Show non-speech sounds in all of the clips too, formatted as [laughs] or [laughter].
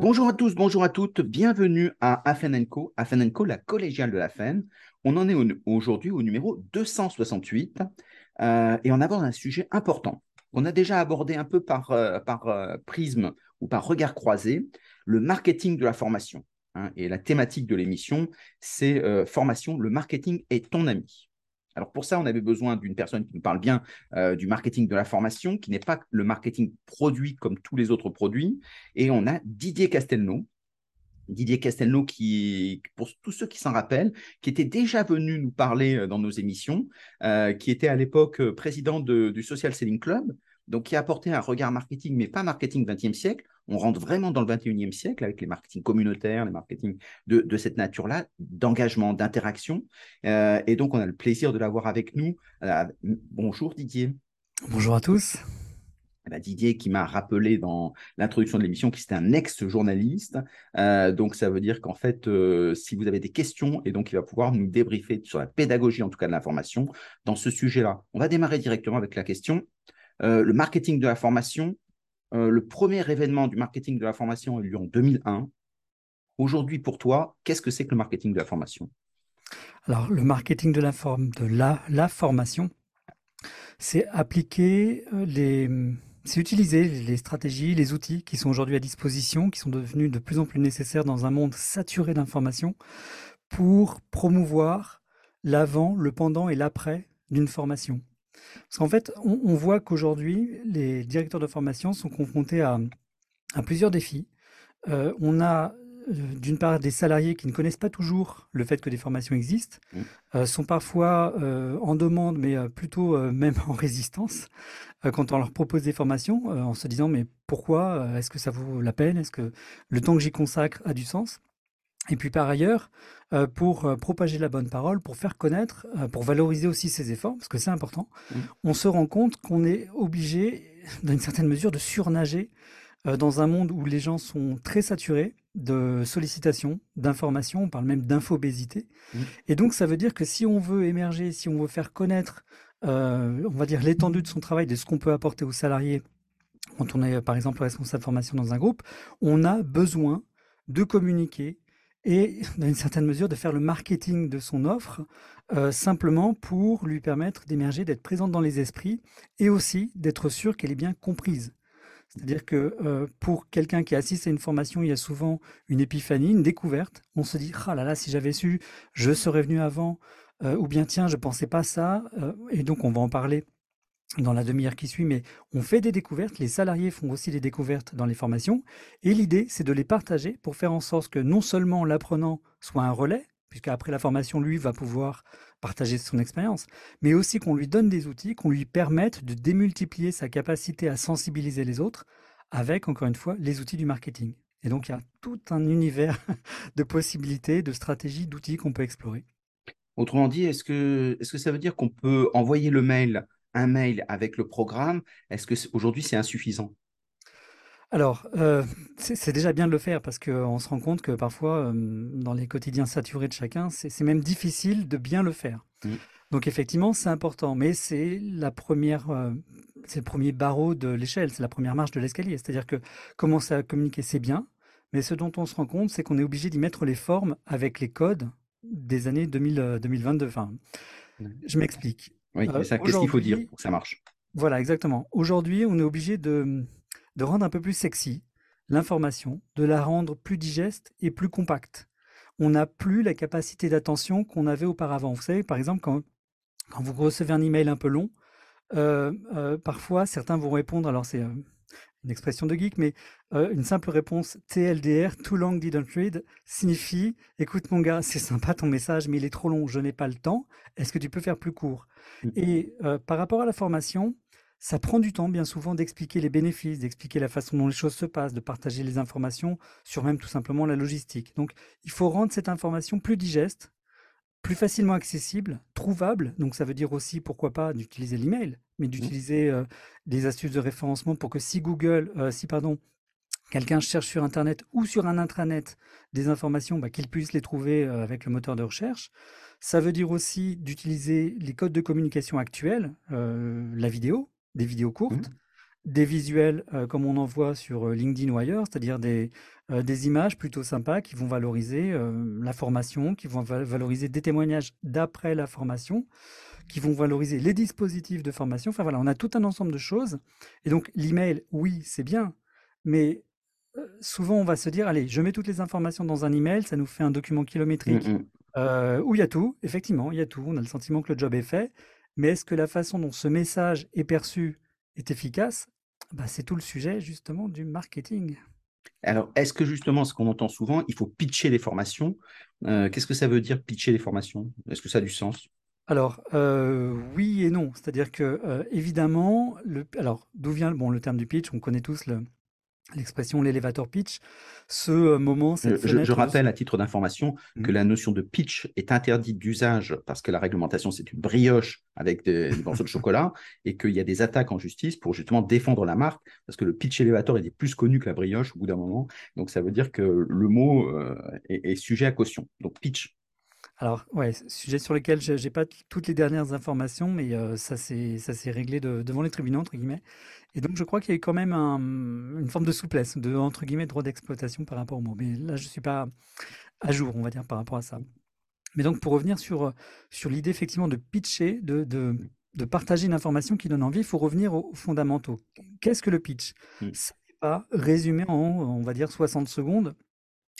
Bonjour à tous, bonjour à toutes, bienvenue à Afen Co, Afen Co, la collégiale de la FEN. On en est aujourd'hui au numéro 268 euh, et on aborde un sujet important qu'on a déjà abordé un peu par, euh, euh, prisme ou par regard croisé, le marketing de la formation. Hein. et la thématique de l'émission, c'est formation, le marketing est ton ami. Alors pour ça, on avait besoin d'une personne qui nous parle bien euh, du marketing de la formation, qui n'est pas le marketing produit comme tous les autres produits. Et on a Didier Castelnau. Didier Castelnau, qui, pour tous ceux qui s'en rappellent, qui était déjà venu nous parler euh, dans nos émissions, euh, qui était à l'époque président du Social Selling Club, donc qui a apporté un regard marketing, mais pas marketing 20e siècle. On rentre vraiment dans le 21e siècle avec les marketing communautaires, les marketing de, cette nature-là, d'engagement, d'interaction. Euh, et donc, on a le plaisir de l'avoir avec nous. Euh, bonjour Didier. Bonjour à tous. Eh ben, Didier qui m'a rappelé dans l'introduction de l'émission qu'il était un ex-journaliste. Euh, donc ça veut dire qu'en fait, si vous avez des questions, et donc il va pouvoir nous débriefer sur la pédagogie, en tout cas de l'information, dans ce sujet-là. On va démarrer directement avec la question euh, le marketing de la formation, le premier événement du marketing de la formation a eu lieu en 2001. Aujourd'hui, pour toi, qu'est-ce que c'est que le marketing de la formation? Alors, le marketing de la, la, formation, c'est appliquer euh, les, c'est utiliser les stratégies, les outils qui sont aujourd'hui à disposition, qui sont devenus de plus en plus nécessaires dans un monde saturé d'informations, pour promouvoir l'avant, le pendant et l'après d'une formation. Parce qu'en fait, on, voit qu'aujourd'hui, les directeurs de formation sont confrontés à, plusieurs défis. Euh, on a euh, d'une part des salariés qui ne connaissent pas toujours le fait que des formations existent, mmh. euh, sont parfois en demande, mais plutôt [laughs] même en résistance quand on leur propose des formations, en se disant mais pourquoi Est-ce que ça vaut la peine? Est-ce que le temps que j'y consacre a du sens? Et puis par ailleurs, euh, pour euh, propager la bonne parole, pour faire connaître, euh, pour valoriser aussi ses efforts, parce que c'est important, mmh. on se rend compte qu'on est obligé, [laughs] d'une certaine mesure, de surnager dans un monde où les gens sont très saturés de sollicitations, d'informations, on parle même d'infobésité. Mmh. Et donc ça veut dire que si on veut émerger, si on veut faire connaître, on va dire l'étendue de son travail, de ce qu'on peut apporter aux salariés, quand on est par exemple responsable de formation dans un groupe, on a besoin de communiquer, et dans une certaine mesure de faire le marketing de son offre euh, simplement pour lui permettre d'émerger, d'être présente dans les esprits et aussi d'être sûr qu'elle est bien comprise. C'est-à-dire que euh, pour quelqu'un qui assiste à une formation, il y a souvent une épiphanie, une découverte. On se dit, ah là là, si j'avais su, je serais venu avant, euh, ou bien tiens, je pensais pas ça, et donc on va en parler dans la demi-heure qui suit, mais on fait des découvertes, les salariés font aussi des découvertes dans les formations, et l'idée, c'est de les partager pour faire en sorte que non seulement l'apprenant soit un relais, puisqu'après la formation, lui va pouvoir partager son expérience, mais aussi qu'on lui donne des outils, qu'on lui permette de démultiplier sa capacité à sensibiliser les autres avec, encore une fois, les outils du marketing. Et donc, il y a tout un univers [laughs] de possibilités, de stratégies, d'outils qu'on peut explorer. Autrement dit, est-ce que, est -ce que ça veut dire qu'on peut envoyer le mail un mail avec le programme, est-ce que aujourd'hui c'est insuffisant? Alors, euh, c'est déjà bien de le faire parce qu'on se rend compte que parfois, euh, dans les quotidiens saturés de chacun, c'est même difficile de bien le faire. Mmh. Donc effectivement, c'est important, mais c'est la première, euh, c'est le premier barreau de l'échelle, c'est la première marche de l'escalier. C'est-à-dire que commencer à communiquer, c'est bien, mais ce dont on se rend compte, c'est qu'on est obligé d'y mettre les formes avec les codes des années 2000, 2022. Enfin, je m'explique. Oui, euh, qu'est-ce qu'il faut dire pour que ça marche? Voilà, exactement. Aujourd'hui, on est obligé de, de rendre un peu plus sexy l'information, de la rendre plus digeste et plus compacte. On n'a plus la capacité d'attention qu'on avait auparavant. Vous savez, par exemple, quand, quand vous recevez un email un peu long, euh, euh, parfois certains vont répondre, alors c'est une expression de geek, mais euh, une simple réponse TLDR, too long didn't read, signifie écoute mon gars, c'est sympa ton message, mais il est trop long, je n'ai pas le temps. Est-ce que tu peux faire plus court? Mmh. Et euh, par rapport à la formation, ça prend du temps bien souvent d'expliquer les bénéfices, d'expliquer la façon dont les choses se passent, de partager les informations sur même tout simplement la logistique. Donc il faut rendre cette information plus digeste, plus facilement accessible, trouvable. Donc ça veut dire aussi, pourquoi pas, d'utiliser l'email, mais mmh. d'utiliser euh, des astuces de référencement pour que si Google, euh, si pardon, quelqu'un cherche sur Internet ou sur un intranet des informations, bah, qu'il puisse les trouver euh, avec le moteur de recherche. Ça veut dire aussi d'utiliser les codes de communication actuels, la vidéo, des vidéos courtes. Des visuels comme on en voit sur LinkedIn ou ailleurs, c'est-à-dire des, des images plutôt sympas qui vont valoriser la formation, qui vont valoriser des témoignages d'après la formation, qui vont valoriser les dispositifs de formation. Enfin voilà, on a tout un ensemble de choses. Et donc l'email, oui, c'est bien, mais souvent on va se dire, allez, je mets toutes les informations dans un email, ça nous fait un document kilométrique mmh où il y a tout, effectivement, il y a tout, on a le sentiment que le job est fait, mais est-ce que la façon dont ce message est perçu est efficace bah, C'est tout le sujet justement du marketing. Alors, est-ce que justement, ce qu'on entend souvent, il faut pitcher les formations? Qu'est-ce que ça veut dire pitcher les formations? Est-ce que ça a du sens? Alors oui et non, c'est-à-dire que évidemment, le, alors d'où vient bon le terme du pitch? On connaît tous le, l'expression l'elevator pitch, ce euh, moment, cette je, je rappelle à titre d'information mmh. que la notion de pitch est interdite d'usage parce que la réglementation, c'est une brioche avec des, morceaux de chocolat [laughs] et qu'il y a des attaques en justice pour justement défendre la marque parce que le pitch elevator est plus connu que la brioche au bout d'un moment. Donc ça veut dire que le mot euh, est, est sujet à caution. Donc pitch, alors, ouais, sujet sur lequel je n'ai pas toutes les dernières informations, mais euh, ça s'est réglé devant les tribunaux, entre guillemets. Et donc, je crois qu'il y a eu quand même une forme de souplesse, de, entre guillemets, droit d'exploitation par rapport au mot. Mais là, je ne suis pas à jour, on va dire, par rapport à ça. Mais donc, pour revenir sur, sur l'idée, effectivement, de pitcher, de, de, partager une information qui donne envie, il faut revenir aux, fondamentaux. Qu'est-ce que le pitch? Mmh. Ce n'est pas résumé en, on va dire, 60 secondes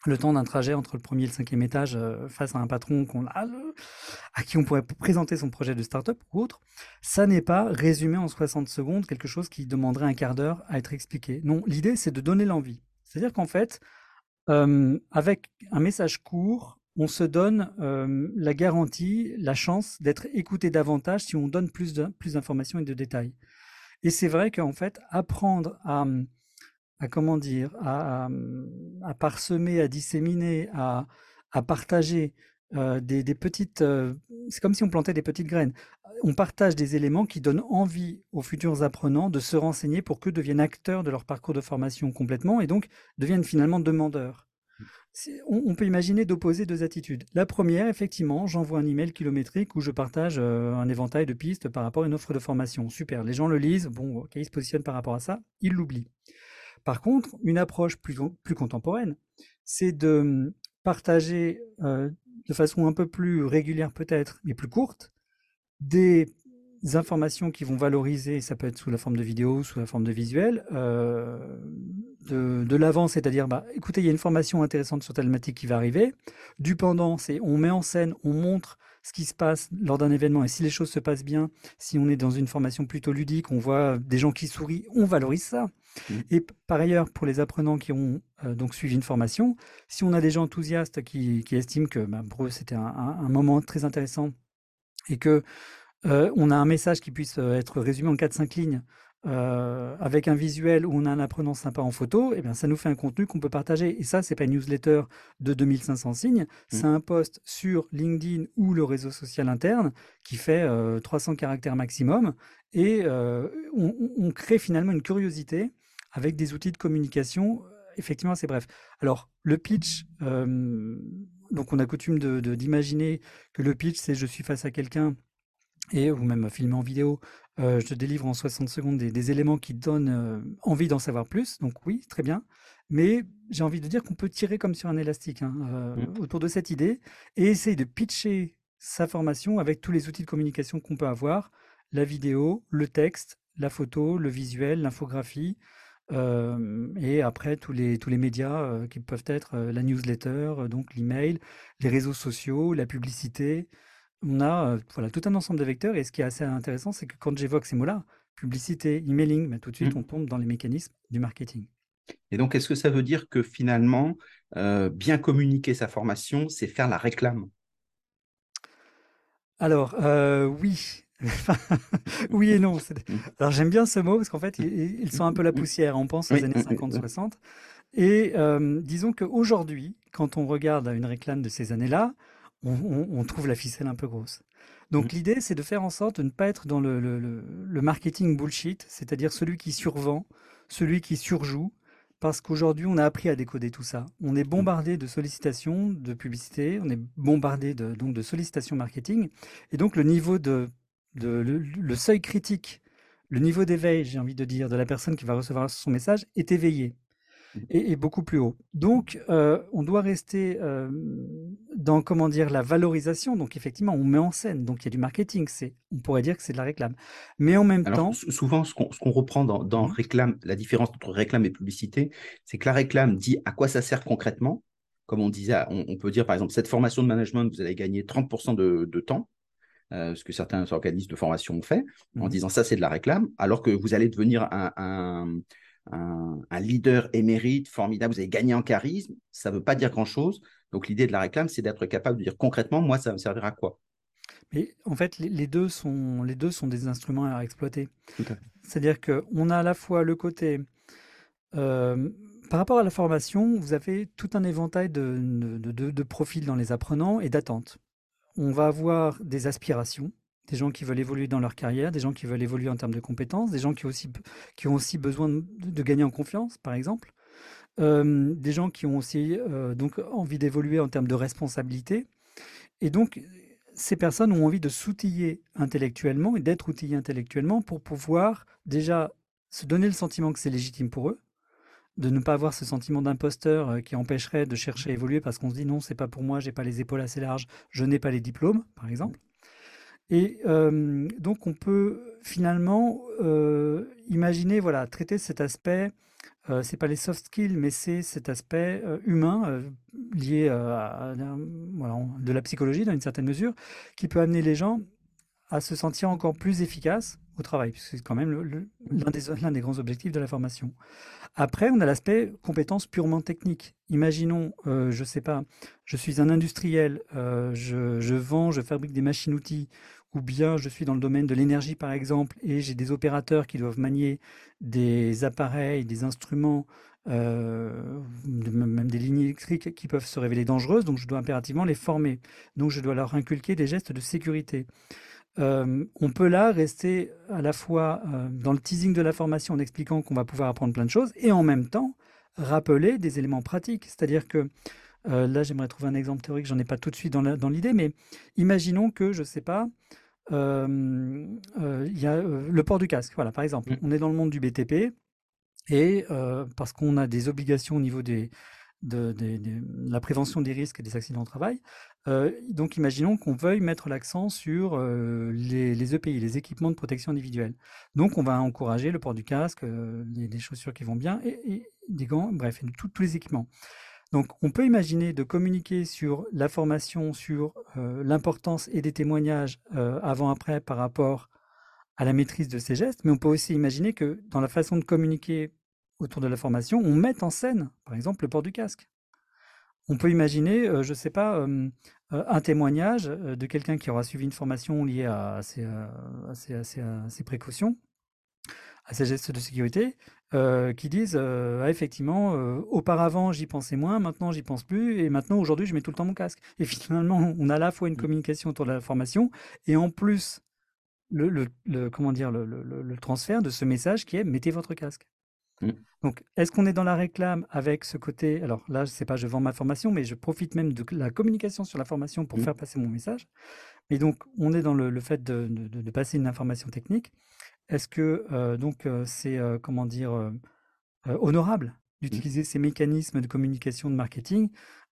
le temps d'un trajet entre le premier et le cinquième étage euh, face à un patron à qui on pourrait présenter son projet de start-up ou autre, ça n'est pas résumé en 60 secondes quelque chose qui demanderait un quart d'heure à être expliqué. Non, l'idée c'est de donner l'envie. C'est-à-dire qu'en fait, euh, avec un message court, on se donne euh, la garantie, la chance d'être écouté davantage si on donne plus d'informations et de détails. Et c'est vrai qu'en fait, apprendre à à comment dire, à, parsemer, à disséminer, à, partager euh, des, petites. Euh, c'est comme si on plantait des petites graines. On partage des éléments qui donnent envie aux futurs apprenants de se renseigner pour qu'eux deviennent acteurs de leur parcours de formation complètement et donc deviennent finalement demandeurs. On, on, peut imaginer d'opposer deux attitudes. La première, effectivement, j'envoie un email kilométrique où je partage euh, un éventail de pistes par rapport à une offre de formation. Super, les gens le lisent, bon, ok, ils se positionnent par rapport à ça, ils l'oublient. Par contre, une approche plus, contemporaine, c'est de hum, partager euh, de façon un peu plus régulière peut-être, mais plus courte, des informations qui vont valoriser, ça peut être sous la forme de vidéo, sous la forme de visuel, euh, de, de l'avant, c'est-à-dire, bah, écoutez, il y a une formation intéressante sur thématique qui va arriver. Du pendant, c'est on met en scène, on montre ce qui se passe lors d'un événement et si les choses se passent bien, si on est dans une formation plutôt ludique, on voit des gens qui sourient, on valorise ça. Mmh. Et par ailleurs, pour les apprenants qui ont euh, donc suivi une formation, si on a des gens enthousiastes qui, estiment que bah, pour eux c'était un, moment très intéressant et que euh, on a un message qui puisse euh, être résumé en 4-5 lignes euh, avec un visuel où on a un apprenant sympa en photo, eh bien, ça nous fait un contenu qu'on peut partager. Et ça, c'est pas une newsletter de 2500 signes, mmh. c'est un post sur LinkedIn ou le réseau social interne qui fait 300 caractères maximum. Et on, on, crée finalement une curiosité avec des outils de communication. Effectivement, c'est bref. Alors, le pitch, donc on a coutume d'imaginer de, que le pitch, c'est je suis face à quelqu'un et ou même filmer en vidéo, euh, je te délivre en 60 secondes des, éléments qui donnent euh, envie d'en savoir plus. Donc oui, très bien. Mais j'ai envie de dire qu'on peut tirer comme sur un élastique hein, euh, mmh. autour de cette idée et essayer de pitcher sa formation avec tous les outils de communication qu'on peut avoir, la vidéo, le texte, la photo, le visuel, l'infographie, et après tous les, tous les médias qui peuvent être la newsletter, donc l'email, les réseaux sociaux, la publicité, on a voilà, tout un ensemble de vecteurs. Et ce qui est assez intéressant, c'est que quand j'évoque ces mots-là, publicité, emailing, bah, tout de suite, mmh. on tombe dans les mécanismes du marketing. Et donc, est-ce que ça veut dire que finalement, bien communiquer sa formation, c'est faire la réclame? Alors, oui. [laughs] oui et non. Mmh. Alors, j'aime bien ce mot parce qu'en fait, ils, sont un peu la mmh. poussière. On pense aux années 50-60. Et disons qu'aujourd'hui, quand on regarde une réclame de ces années-là, on, trouve la ficelle un peu grosse. Donc mmh. l'idée, c'est de faire en sorte de ne pas être dans le, marketing bullshit, c'est-à-dire celui qui survend, celui qui surjoue, parce qu'aujourd'hui, on a appris à décoder tout ça. On est mmh. bombardé de sollicitations, de publicité, on est bombardé de, donc de sollicitations marketing, et donc le niveau de, le, seuil critique le niveau d'éveil, j'ai envie de dire, de la personne qui va recevoir son message est éveillé et, beaucoup plus haut. Donc, euh, on doit rester euh, dans, comment dire, la valorisation. Donc, effectivement, on met en scène. Donc, il y a du marketing. C'est, on pourrait dire que c'est de la réclame. Mais en même temps... Souvent, ce qu'on reprend dans, mmh. réclame, la différence entre réclame et publicité, c'est que la réclame dit à quoi ça sert concrètement. Comme on disait, on, peut dire, par exemple, cette formation de management, vous allez gagner 30% de, temps. Euh, ce que certains organismes de formation ont fait, en mmh. disant ça, c'est de la réclame, alors que vous allez devenir un un, leader émérite, formidable, vous avez gagné en charisme, ça ne veut pas dire grand-chose. Donc l'idée de la réclame, c'est d'être capable de dire concrètement, moi, ça me servira à quoi? Mais en fait, les, deux sont, les deux sont des instruments à exploiter. C'est-à-dire qu'on a à la fois le côté... Euh, par rapport à la formation, vous avez tout un éventail de, de, de profils dans les apprenants et d'attentes. On va avoir des aspirations, des gens qui veulent évoluer dans leur carrière, des gens qui veulent évoluer en termes de compétences, des gens qui, aussi, qui ont aussi besoin de, gagner en confiance, par exemple, euh, des gens qui ont aussi euh, donc envie d'évoluer en termes de responsabilité. Et donc, ces personnes ont envie de s'outiller intellectuellement et d'être outillées intellectuellement pour pouvoir déjà se donner le sentiment que c'est légitime pour eux, de ne pas avoir ce sentiment d'imposteur euh, qui empêcherait de chercher à évoluer parce qu'on se dit non, c'est pas pour moi, j'ai pas les épaules assez larges, je n'ai pas les diplômes, par exemple. Et donc on peut finalement imaginer, voilà, traiter cet aspect, euh, c'est pas les soft skills, mais c'est cet aspect humain lié à, de la psychologie dans une certaine mesure, qui peut amener les gens à se sentir encore plus efficaces au travail, puisque c'est quand même l'un des, des, grands objectifs de la formation. Après, on a l'aspect compétences purement techniques. Imaginons, je je sais pas, je suis un industriel, je, je, vends, je fabrique des machines-outils ou bien je suis dans le domaine de l'énergie par exemple et j'ai des opérateurs qui doivent manier des appareils, des instruments, euh, même des lignes électriques qui peuvent se révéler dangereuses, donc je dois impérativement les former. Donc je dois leur inculquer des gestes de sécurité. Euh, on peut là rester à la fois euh, dans le teasing de la formation en expliquant qu'on va pouvoir apprendre plein de choses et en même temps rappeler des éléments pratiques. C'est-à-dire que euh, là, j'aimerais trouver un exemple théorique, j'en ai pas tout de suite dans l'idée, mais imaginons que, je ne sais pas, euh, euh, il y a le port du casque. Voilà, par exemple, mmh. on est dans le monde du BTP et parce qu'on a des obligations au niveau des, de, la prévention des risques et des accidents au travail. donc, imaginons qu'on veuille mettre l'accent sur les, EPI, e les équipements de protection individuelle. Donc, on va encourager le port du casque, les, chaussures qui vont bien et, des gants, bref, tous les équipements. Donc, on peut imaginer de communiquer sur la formation, sur euh, l'importance et des témoignages euh, avant-après par rapport à la maîtrise de ces gestes, mais on peut aussi imaginer que dans la façon de communiquer autour de la formation, on mette en scène, par exemple, le port du casque. On peut imaginer, euh, je ne sais pas, un témoignage de quelqu'un qui aura suivi une formation liée à ces précautions, à ces gestes de sécurité, euh, qui disent euh, ah, effectivement, euh, auparavant j'y pensais moins, maintenant j'y pense plus, et maintenant aujourd'hui je mets tout le temps mon casque. Et [laughs] finalement, on a à la fois une mmh. communication autour de la formation, et en plus le, le, comment dire le, le, transfert de ce message qui est mettez votre casque. Mmh. Donc, est-ce qu'on est dans la réclame avec ce côté Alors là, je sais pas, je vends ma formation, mais je profite même de la communication sur la formation pour mmh. faire passer mon message. Et donc, on est dans le, fait de, de, de, passer une information technique. Est-ce que donc c'est comment dire honorable mmh. d'utiliser ces mécanismes de communication, de marketing?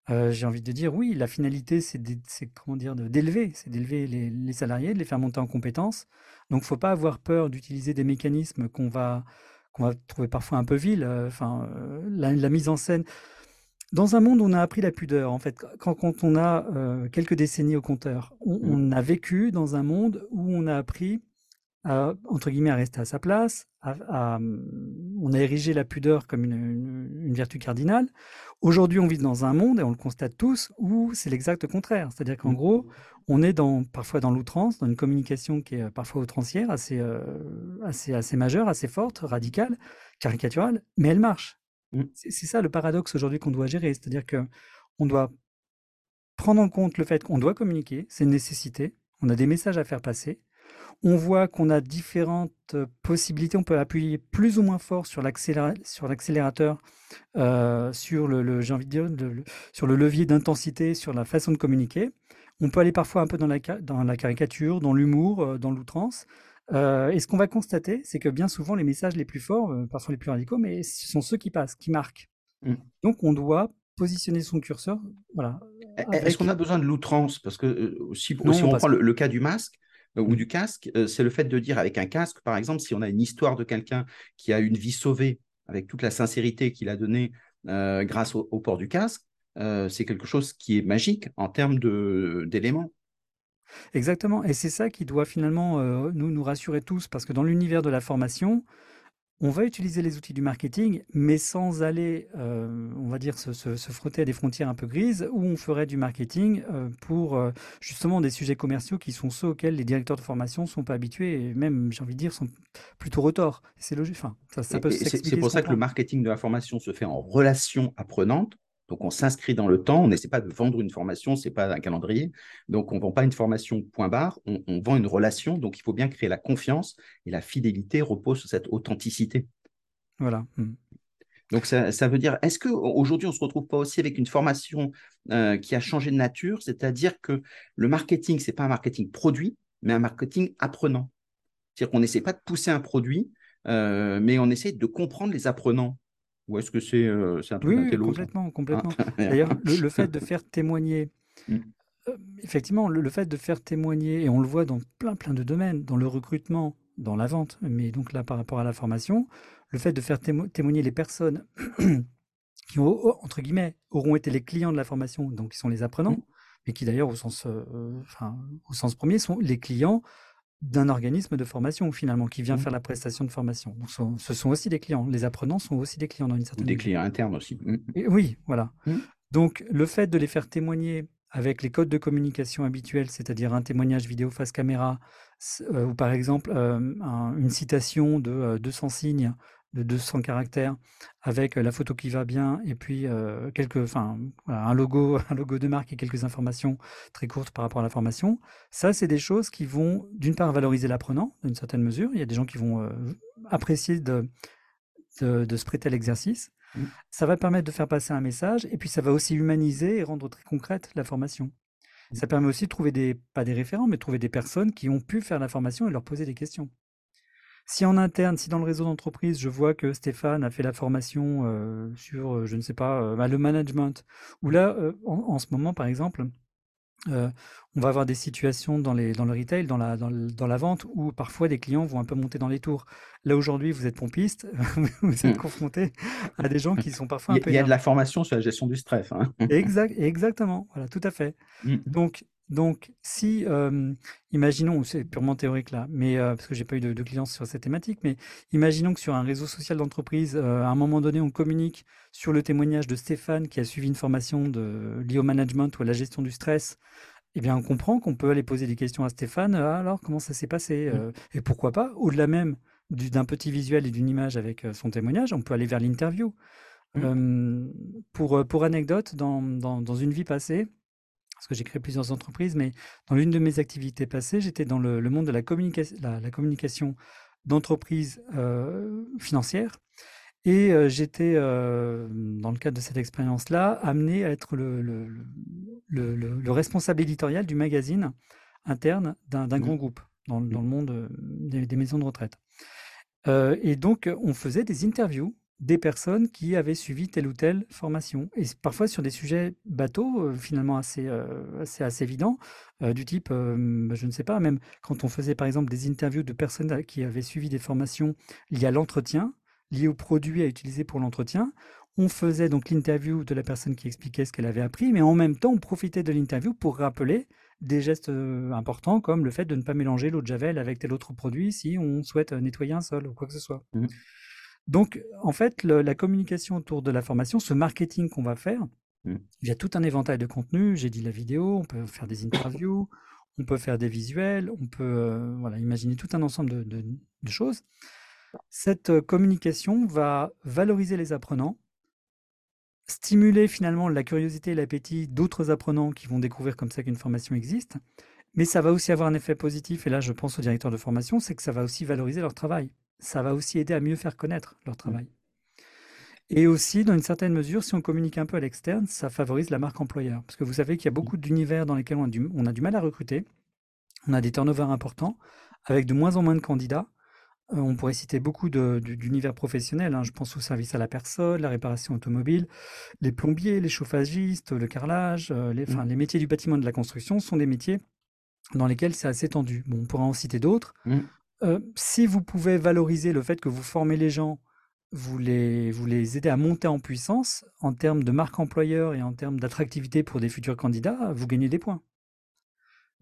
J'ai envie de dire oui. La finalité, c'est comment dire d'élever, c'est d'élever les, salariés, de les faire monter en compétences. Donc, faut pas avoir peur d'utiliser des mécanismes qu'on va qu'on va trouver parfois un peu vils. Enfin, la, mise en scène. Dans un monde où on a appris la pudeur, en fait, quand, quand on a quelques décennies au compteur, on, mmh. on, a vécu dans un monde où on a appris entre guillemets, à rester à sa place. on a érigé la pudeur comme une, vertu cardinale. Aujourd'hui, on vit dans un monde, et on le constate tous, où c'est l'exact contraire. C'est-à-dire qu'en mmh. gros, on est dans, parfois dans l'outrance, dans une communication qui est parfois outrancière, assez, euh, assez, assez majeure, assez forte, radicale, caricaturale, mais elle marche. Mmh. C'est ça le paradoxe aujourd'hui qu'on doit gérer. C'est-à-dire qu'on doit prendre en compte le fait qu'on doit communiquer, c'est une nécessité, on a des messages à faire passer, on voit qu'on a différentes possibilités. On peut appuyer plus ou moins fort sur l'accélérateur, euh, sur le, j'ai envie de dire, sur le levier d'intensité, sur la façon de communiquer. On peut aller parfois un peu dans la, dans la caricature, dans l'humour, euh, dans l'outrance. et ce qu'on va constater, c'est que bien souvent, les messages les plus forts, parfois les plus radicaux, mais ce sont ceux qui passent, qui marquent. Mmh. Donc, on doit positionner son curseur. Voilà. Est-ce qu'on a besoin de l'outrance? Parce que si, on prend le, cas du masque, ou mmh. du casque, c'est le fait de dire avec un casque, par exemple, si on a une histoire de quelqu'un qui a une vie sauvée avec toute la sincérité qu'il a donnée grâce au, port du casque, c'est quelque chose qui est magique en termes d'éléments. Exactement, et c'est ça qui doit finalement nous, nous rassurer tous, parce que dans l'univers de la formation, on va utiliser les outils du marketing, mais sans aller, on va dire, se, frotter à des frontières un peu grises, où on ferait du marketing pour justement des sujets commerciaux qui sont ceux auxquels les directeurs de formation sont pas habitués, et même, j'ai envie de dire, sont plutôt retors. C'est logique. Enfin, ça, c'est pour ça que le marketing de la formation se fait en relation apprenante donc, on s'inscrit dans le temps, on n'essaie pas de vendre une formation, ce n'est pas un calendrier. Donc, on ne vend pas une formation point barre, on, vend une relation. Donc, il faut bien créer la confiance et la fidélité repose sur cette authenticité. Voilà. Mmh. Donc, ça, veut dire, est-ce qu'aujourd'hui, on ne se retrouve pas aussi avec une formation euh, qui a changé de nature? C'est-à-dire que le marketing, ce n'est pas un marketing produit, mais un marketing apprenant. C'est-à-dire qu'on n'essaie pas de pousser un produit, euh, mais on essaie de comprendre les apprenants. Ou est-ce que c'est euh, un truc Oui, complètement, complètement. Ah. [laughs] D'ailleurs, le, fait de faire témoigner, mmh. euh, effectivement, le, fait de faire témoigner, et on le voit dans plein, plein de domaines, dans le recrutement, dans la vente, mais donc là, par rapport à la formation, le fait de faire témoigner les personnes [clears throat] qui, ont, entre guillemets, auront été les clients de la formation, donc qui sont les apprenants, mmh. mais qui d'ailleurs, au, sens, euh, enfin, au sens premier, sont les clients d'un organisme de formation finalement qui vient mmh. faire la prestation de formation. Donc, ce sont aussi des clients. Les apprenants sont aussi des clients dans une certaine Des clients internes aussi. Mmh. oui, voilà. Mmh. Donc le fait de les faire témoigner avec les codes de communication habituels, c'est-à-dire un témoignage vidéo face caméra, euh, ou par exemple euh, une citation de 200 euh, signes de 200 caractères avec la photo qui va bien et puis quelques, enfin, un logo, [laughs] un logo de marque et quelques informations très courtes par rapport à la formation. Ça, c'est des choses qui vont d'une part valoriser l'apprenant d'une certaine mesure. Il y a des gens qui vont apprécier de, de, se prêter à l'exercice. Mmh. Ça va permettre de faire passer un message et puis ça va aussi humaniser et rendre très concrète la formation. Mmh. Ça permet aussi de trouver des, pas des référents, mais de trouver des personnes qui ont pu faire la formation et leur poser des questions. Si en interne, si dans le réseau d'entreprise, je vois que Stéphane a fait la formation euh, sur, euh, je ne sais pas, euh, bah, le management, ou là, en, ce moment, par exemple, on va avoir des situations dans, les, dans le retail, dans la, dans, la vente, où parfois des clients vont un peu monter dans les tours. Là, aujourd'hui, vous êtes pompiste, [laughs] vous êtes mmh. confronté à des gens qui sont parfois un peu... Il y a de la formation sur la gestion du stress. Hein. exact, exactement, voilà, tout à fait. Mmh. Donc, donc, si, imaginons, c'est purement théorique là, mais parce que j'ai pas eu de, clients sur cette thématique, mais imaginons que sur un réseau social d'entreprise, à un moment donné, on communique sur le témoignage de Stéphane qui a suivi une formation de, liée au management ou à la gestion du stress. Eh bien, on comprend qu'on peut aller poser des questions à Stéphane. «Ah, alors, comment ça s'est passé mmh. Et pourquoi pas, au-delà même d'un petit visuel et d'une image avec son témoignage, on peut aller vers l'interview. Mmh. pour, pour anecdote, dans, dans une vie passée, parce que j'ai créé plusieurs entreprises, mais dans l'une de mes activités passées, j'étais dans le, monde de la, la, communication d'entreprises euh, financières. Et euh, j'étais, euh, dans le cadre de cette expérience-là, amené à être le, le, responsable éditorial du magazine interne d'un mmh. grand groupe dans, dans le monde des, des, maisons de retraite. et donc, on faisait des interviews des personnes qui avaient suivi telle ou telle formation. Et parfois sur des sujets bateaux, euh, finalement assez, euh, assez, assez évidents, euh, du type, je ne sais pas, même quand on faisait par exemple des interviews de personnes qui avaient suivi des formations liées à l'entretien, liées aux produits à utiliser pour l'entretien, on faisait donc l'interview de la personne qui expliquait ce qu'elle avait appris, mais en même temps, on profitait de l'interview pour rappeler des gestes importants comme le fait de ne pas mélanger l'eau de Javel avec tel autre produit si on souhaite nettoyer un sol ou quoi que ce soit. Mmh. Donc, en fait, la communication autour de la formation, ce marketing qu'on va faire, mmh. il y a tout un éventail de contenus. J'ai dit la vidéo, on peut faire des interviews, on peut faire des visuels, on peut euh, voilà, imaginer tout un ensemble de, choses. Cette euh, communication va valoriser les apprenants, stimuler finalement la curiosité et l'appétit d'autres apprenants qui vont découvrir comme ça qu'une formation existe. Mais ça va aussi avoir un effet positif, et là je pense aux directeurs de formation, c'est que ça va aussi valoriser leur travail ça va aussi aider à mieux faire connaître leur mmh. travail. Et aussi, dans une certaine mesure, si on communique un peu à l'externe, ça favorise la marque employeur. Parce que vous savez qu'il y a beaucoup mmh. d'univers dans lesquels on a, du, on a du mal à recruter, on a des turnovers importants. avec de moins en moins de candidats. Euh, on pourrait citer beaucoup d'univers professionnels. Hein. Je pense au service à la personne, la réparation automobile, les plombiers, les chauffagistes, le carrelage, euh, les, mmh. les métiers du bâtiment et de la construction sont des métiers dans lesquels c'est assez tendu. Bon, on pourra en citer d'autres. Mmh. Euh, si vous pouvez valoriser le fait que vous formez les gens, vous les, vous les aidez à monter en puissance en termes de marque employeur et en termes d'attractivité pour des futurs candidats, vous gagnez des points.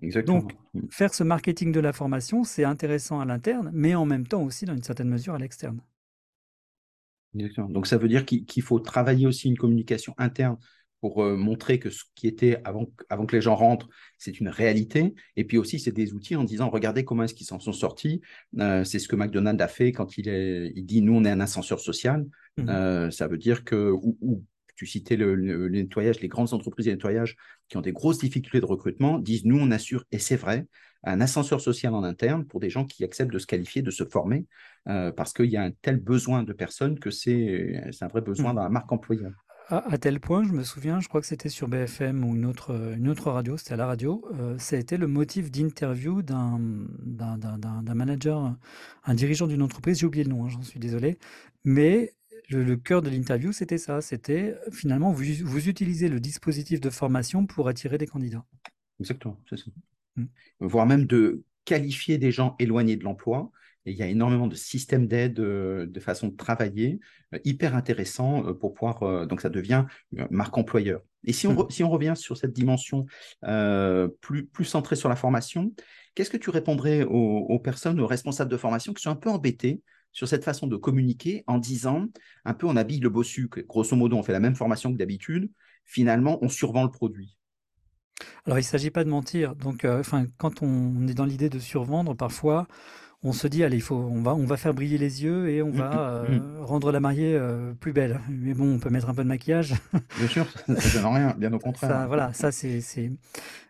Exactement. Donc, faire ce marketing de la formation, c'est intéressant à l'interne, mais en même temps aussi, dans une certaine mesure, à l'externe. Exactement. Donc, ça veut dire qu'il faut travailler aussi une communication interne pour euh, montrer que ce qui était avant, avant que les gens rentrent, c'est une réalité. Et puis aussi, c'est des outils en disant, regardez comment est-ce qu'ils s'en sont sortis. Euh, c'est ce que McDonald's a fait quand il, est, il dit, nous, on est un ascenseur social. Mmh. Euh, ça veut dire que, ou, tu citais le, nettoyage, les grandes entreprises de nettoyage qui ont des grosses difficultés de recrutement disent, nous, on assure, et c'est vrai, un ascenseur social en interne pour des gens qui acceptent de se qualifier, de se former, parce qu'il y a un tel besoin de personnes que c'est un vrai besoin mmh. dans la marque employeur. À, tel point, je me souviens, je crois que c'était sur BFM ou une autre, une autre radio, c'était à la radio, euh, ça a été le motif d'interview d'un, manager, un dirigeant d'une entreprise, j'ai oublié le nom, hein, j'en suis désolé, mais le, cœur de l'interview, c'était ça, c'était finalement, vous, vous utilisez le dispositif de formation pour attirer des candidats. Exactement, c'est ça. Mmh. Voire même de qualifier des gens éloignés de l'emploi il y a énormément de systèmes d'aide, euh, de façon de travailler, euh, hyper intéressant euh, pour pouvoir. donc, ça devient une marque employeur. Et si on, mmh. si on revient sur cette dimension plus, plus centrée sur la formation, qu'est-ce que tu répondrais aux, personnes, aux responsables de formation qui sont un peu embêtés sur cette façon de communiquer en disant un peu on habille le bossu, grosso modo on fait la même formation que d'habitude, finalement on survend le produit? Alors il ne s'agit pas de mentir. Donc, quand on est dans l'idée de survendre, parfois on se dit allez, il faut, on va, on va faire briller les yeux et on va mm, mm, euh, mm. rendre la mariée euh, plus belle. Mais bon, on peut mettre un peu de maquillage. [laughs] Bien sûr, ça ne donne rien, bien au contraire. Ça, voilà, ça c'est,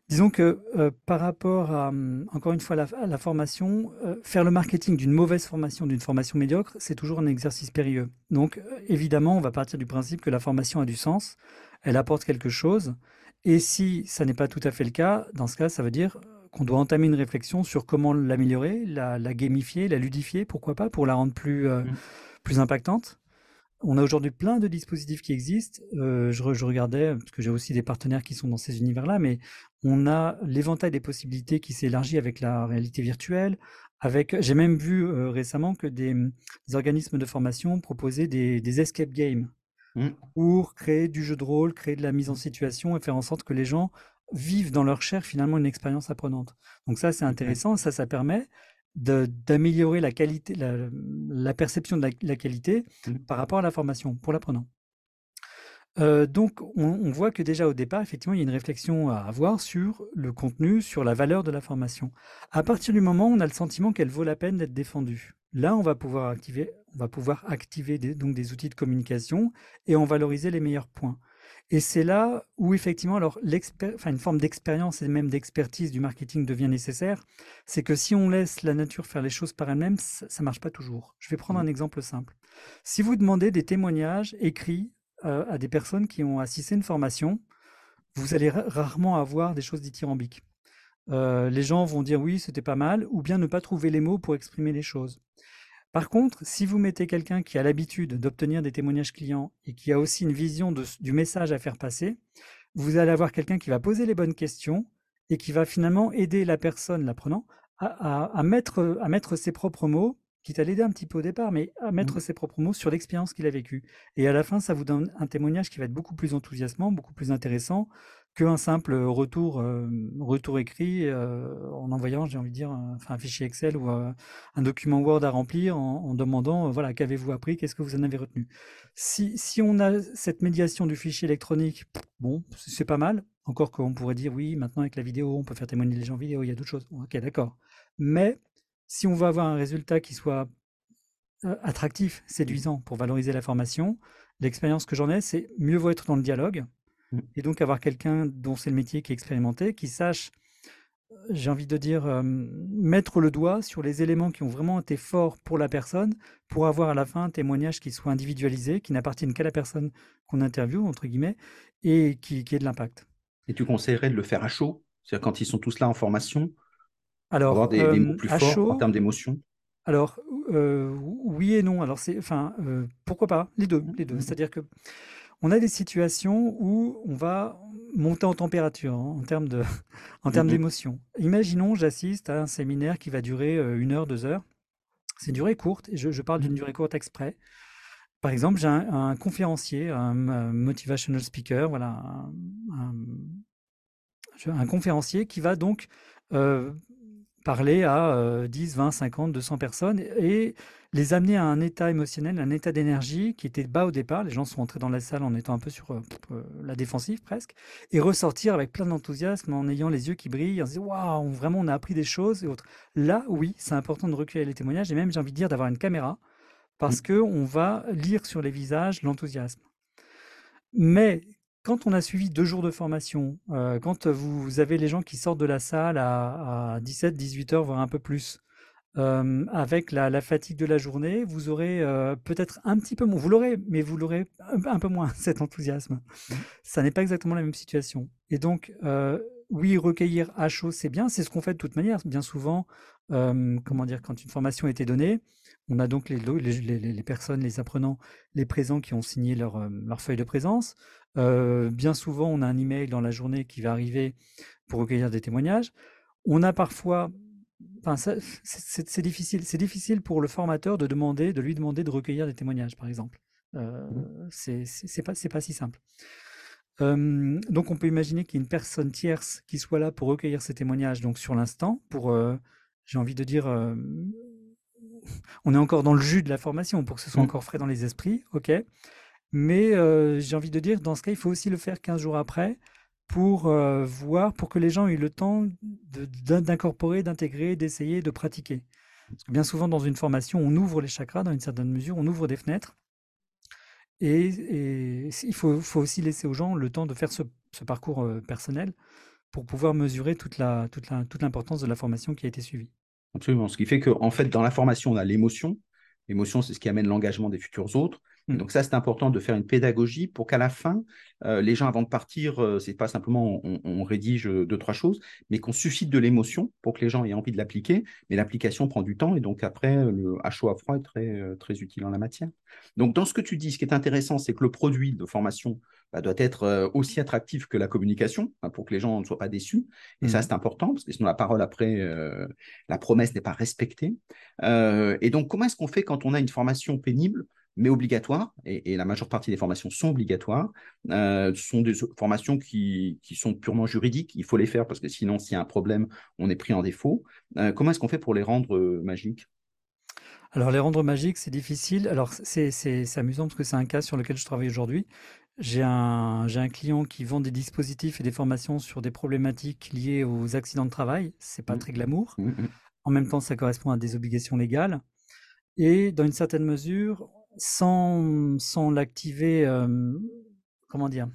disons que euh, par rapport à, encore une fois, la, à la formation, faire le marketing d'une mauvaise formation, d'une formation médiocre, c'est toujours un exercice périlleux. Donc évidemment, on va partir du principe que la formation a du sens, elle apporte quelque chose. Et si ça n'est pas tout à fait le cas, dans ce cas, ça veut dire qu'on doit entamer une réflexion sur comment l'améliorer, la, gamifier, la ludifier, pourquoi pas, pour la rendre plus, euh, mmh. plus impactante. On a aujourd'hui plein de dispositifs qui existent. Euh, je, regardais, parce que j'ai aussi des partenaires qui sont dans ces univers-là, mais on a l'éventail des possibilités qui s'élargit avec la réalité virtuelle. Avec, j'ai même vu euh, récemment que des, organismes de formation proposaient des, escape games mmh. pour créer du jeu de rôle, créer de la mise en situation et faire en sorte que les gens vivent dans leur chair finalement une expérience apprenante. Donc ça, c'est intéressant. Ça, ça permet d'améliorer la qualité, la, perception de la, qualité mmh. par rapport à la formation pour l'apprenant. Euh, donc, on, voit que déjà au départ, effectivement, il y a une réflexion à avoir sur le contenu, sur la valeur de la formation. À partir du moment où on a le sentiment qu'elle vaut la peine d'être défendue, là, on va pouvoir activer, on va pouvoir activer donc des outils de communication et en valoriser les meilleurs points. Et c'est là où effectivement, alors, enfin, une forme d'expérience et même d'expertise du marketing devient nécessaire. C'est que si on laisse la nature faire les choses par elle-même, ça ne marche pas toujours. Je vais prendre mmh. un exemple simple. Si vous demandez des témoignages écrits euh, à des personnes qui ont assisté à une formation, vous allez rarement avoir des choses dithyrambiques. Euh, les gens vont dire oui, c'était pas mal, ou bien ne pas trouver les mots pour exprimer les choses. Par contre, si vous mettez quelqu'un qui a l'habitude d'obtenir des témoignages clients et qui a aussi une vision du message à faire passer, vous allez avoir quelqu'un qui va poser les bonnes questions et qui va finalement aider la personne, l'apprenant, à, mettre, à mettre ses propres mots, quitte à l'aider un petit peu au départ, mais à mettre mmh. ses propres mots sur l'expérience qu'il a vécue. Et à la fin, ça vous donne un témoignage qui va être beaucoup plus enthousiasmant, beaucoup plus intéressant, qu'un simple retour, euh, écrit euh, en envoyant, j'ai envie de dire, un, un fichier Excel ou euh, un document Word à remplir en, demandant, voilà, qu'avez-vous appris, qu'est-ce que vous en avez retenu. Si, si on a cette médiation du fichier électronique, bon, c'est pas mal. Encore qu'on pourrait dire, oui, maintenant avec la vidéo, on peut faire témoigner les gens vidéo, il y a d'autres choses. Ok, d'accord. Mais si on veut avoir un résultat qui soit attractif, séduisant pour valoriser la formation, l'expérience que j'en ai, c'est mieux vaut être dans le dialogue. Et donc avoir quelqu'un dont c'est le métier qui est expérimenté, qui sache, j'ai envie de dire, mettre le doigt sur les éléments qui ont vraiment été forts pour la personne, pour avoir à la fin un témoignage qui soit individualisé, qui n'appartienne qu'à la personne qu'on interviewe, entre guillemets, et qui, qui ait de l'impact. Et tu conseillerais de le faire à chaud? C'est-à-dire quand ils sont tous là en formation? Alors, avoir des, des mots plus forts en chaud, termes d'émotion? alors euh, oui et non. Alors c'est, enfin, pourquoi pas? Les deux, les deux. Mhm. C'est-à-dire que on a des situations où on va monter en température hein, en termes de, [laughs] en termes Mhm. d'émotion. Imaginons, j'assiste à un séminaire qui va durer euh, une heure, deux heures. C'est une durée courte, et je, je parle d'une durée courte exprès. Par exemple, j'ai un, un conférencier, un, euh, motivational speaker, voilà, un conférencier qui va donc euh, parler à euh, 10, 20, 50, 200 personnes et les amener à un état émotionnel, un état d'énergie qui était bas au départ. Les gens sont entrés dans la salle en étant un peu sur euh, euh, la défensive presque et ressortir avec plein d'enthousiasme en ayant les yeux qui brillent, en se disant waouh, vraiment on a appris des choses et autres. Là, oui, c'est important de recueillir les témoignages et même j'ai envie de dire d'avoir une caméra parce que on va lire sur les visages l'enthousiasme. Mais quand on a suivi 2 jours de formation, heu, quand vous avez les gens qui sortent de la salle à à 17-18 heures, voire un peu plus, hem, avec la la fatigue de la journée, vous aurez, heu, peut-être un petit peu moins vous l'aurez, mais vous l'aurez un un peu moins [laughs] cet enthousiasme. Mhm. Ça n'est pas exactement la même situation et donc oui, recueillir à chaud, c'est bien, c'est ce qu'on fait de toute manière. Bien souvent, comment dire? Quand une formation a été donnée, on a donc les personnes, les apprenants, les présents qui ont signé leur, leur feuille de présence. Heu, bien souvent, on a un email dans la journée qui va arriver pour recueillir des témoignages. On a parfois enfin c'est difficile c'est difficile pour le formateur de demander de lui demander de recueillir des témoignages, par exemple. Heu, Mhm. c'est pas si simple. Donc on peut imaginer qu'il y ait une personne tierce qui soit là pour recueillir ces témoignages, donc sur l'instant, pour, j'ai envie de dire, on est encore dans le jus de la formation pour que ce soit Mhm. encore frais dans les esprits, OK. Mais heu, j'ai envie de dire, dans ce cas, il faut aussi le faire 15 jours après pour, heu, voir pour que les gens aient le temps de d'incorporer, d'intégrer, d'essayer, de pratiquer. Parce que bien souvent dans une formation, on ouvre les chakras dans une certaine mesure, on ouvre des fenêtres et et il faut faut aussi laisser aux gens le temps de faire ce ce parcours, heu, personnel pour pouvoir mesurer toute la toute la toute l'importance de la formation qui a été suivie. Absolument. Ce qui fait qu'en fait, dans la formation, on a l'émotion. L'émotion, c'est ce qui amène l'engagement des futurs autres. Mmh. donc ça, c'est important de faire une pédagogie pour qu'à la fin, euh, les gens, avant de partir, euh, c'est pas simplement on, on rédige euh, deux, trois choses, mais qu'on suscite de l'émotion pour que les gens aient envie de l'appliquer. Mais l'application prend du temps et donc après, le à chaud à froid est très, euh, très utile en la matière. Donc dans ce que tu dis, ce qui est intéressant, c'est que le produit de formation bah, doit être euh, aussi attractif que la communication hein, pour que les gens ne soient pas déçus. Et ça, Mmh c'est important parce que sinon la parole après, euh, la promesse n'est pas respectée. Euh, et donc, comment est-ce qu'on fait quand on a une formation pénible mais obligatoire, et, et la majeure partie des formations sont obligatoires, euh, ce sont des formations qui, qui, sont purement juridiques, il faut les faire parce que sinon, s'il y a un problème, on est pris en défaut. Euh, comment est-ce qu'on fait pour les rendre euh, magiques? Alors les rendre magiques, c'est difficile. Alors c'est amusant parce que c'est un cas sur lequel je travaille aujourd'hui. J'ai un j'ai un client qui vend des dispositifs et des formations sur des problématiques liées aux accidents de travail. C'est pas Mmh. très glamour. Mmh, mmh. En même temps, ça correspond à des obligations légales et dans une certaine mesure, sans sans l'activer, hem, comment dire?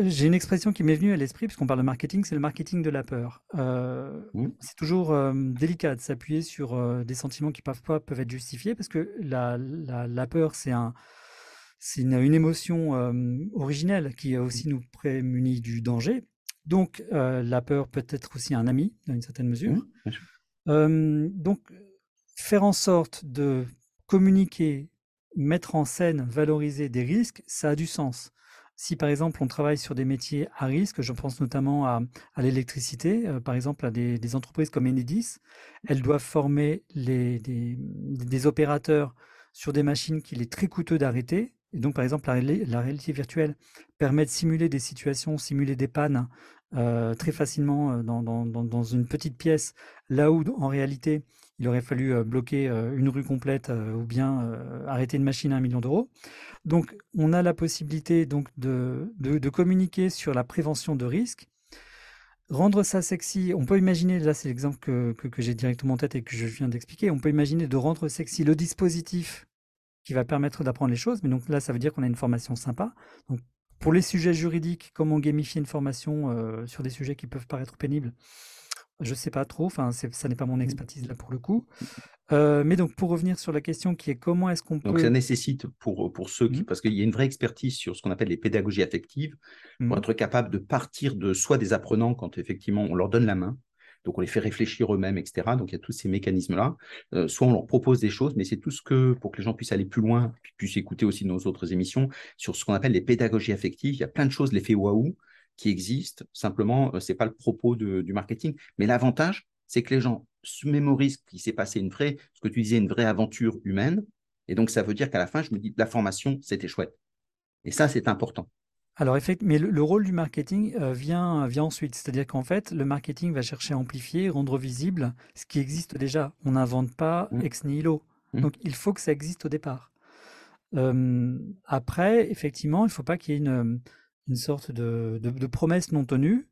j'ai une expression qui m'est venue à l'esprit puisqu'on parle de marketing, c'est le marketing de la peur. Heu, Mmh. c'est toujours, hem, délicat de s'appuyer sur, des sentiments qui parfois peuvent être justifiés parce que la la la peur, c'est un c'est une une émotion, originelle qui aussi nous prémunit du danger. Donc heu, la peur peut être aussi un ami dans une certaine mesure. Donc faire en sorte de communiquer, mettre en scène, valoriser des risques, ça a du sens. Si par exemple on travaille sur des métiers à risque, je pense notamment à, à l'électricité, euh, par exemple à des, des entreprises comme Enedis, elles doivent former les, des, des opérateurs sur des machines qu'il est très coûteux d'arrêter. Et donc par exemple la, réali- la réalité virtuelle permet de simuler des situations, simuler des pannes euh, très facilement euh, dans, une petite pièce, là où en réalité il aurait fallu euh, bloquer une rue complète ou bien arrêter une machine à un million d'euros. Donc, on a la possibilité de, communiquer sur la prévention de risques, rendre ça sexy. On peut imaginer, là c'est l'exemple que j'ai directement en tête et que je viens d'expliquer, on peut imaginer de rendre sexy le dispositif qui va permettre d'apprendre les choses. Mais donc là, ça veut dire qu'on a une formation sympa. Donc, pour les sujets juridiques, comment gamifier une formation euh, sur des sujets qui peuvent paraître pénibles je sais pas trop, enfin, ça n'est pas mon expertise là pour le coup. Euh, mais donc, pour revenir sur la question qui est comment est-ce qu'on Donc, ça peut... nécessite pour, pour ceux qui, Mhm. parce qu'il y a une vraie expertise sur ce qu'on appelle les pédagogies affectives, pour Mhm. être capable de partir de soit des apprenants quand effectivement on leur donne la main, donc on les fait réfléchir eux-mêmes, etc. Donc il y a tous ces mécanismes-là. Euh, soit on leur propose des choses, mais c'est tout ce que, pour que les gens puissent aller plus loin, puis puissent écouter aussi nos autres émissions sur ce qu'on appelle les pédagogies affectives. Il y a plein de choses, l'effet waouh, qui existent. Simplement, euh, ce n'est pas le propos du marketing. Mais l'avantage, c'est que les gens se mémorisent qu'il s'est passé une vraie, ce que tu disais, une vraie aventure humaine. Et donc, ça veut dire qu'à la fin, je me dis, la formation, c'était chouette. Et ça, c'est important. Alors, effectivement, mais le, rôle du marketing euh, vient, vient ensuite. C'est-à-dire qu'en fait, le marketing va chercher à amplifier, rendre visible ce qui existe déjà. On n'invente pas mmh. ex nihilo. Mmh. Donc, il faut que ça existe au départ. après, effectivement, il ne faut pas qu'il y ait une, une sorte de, de, promesse non tenue.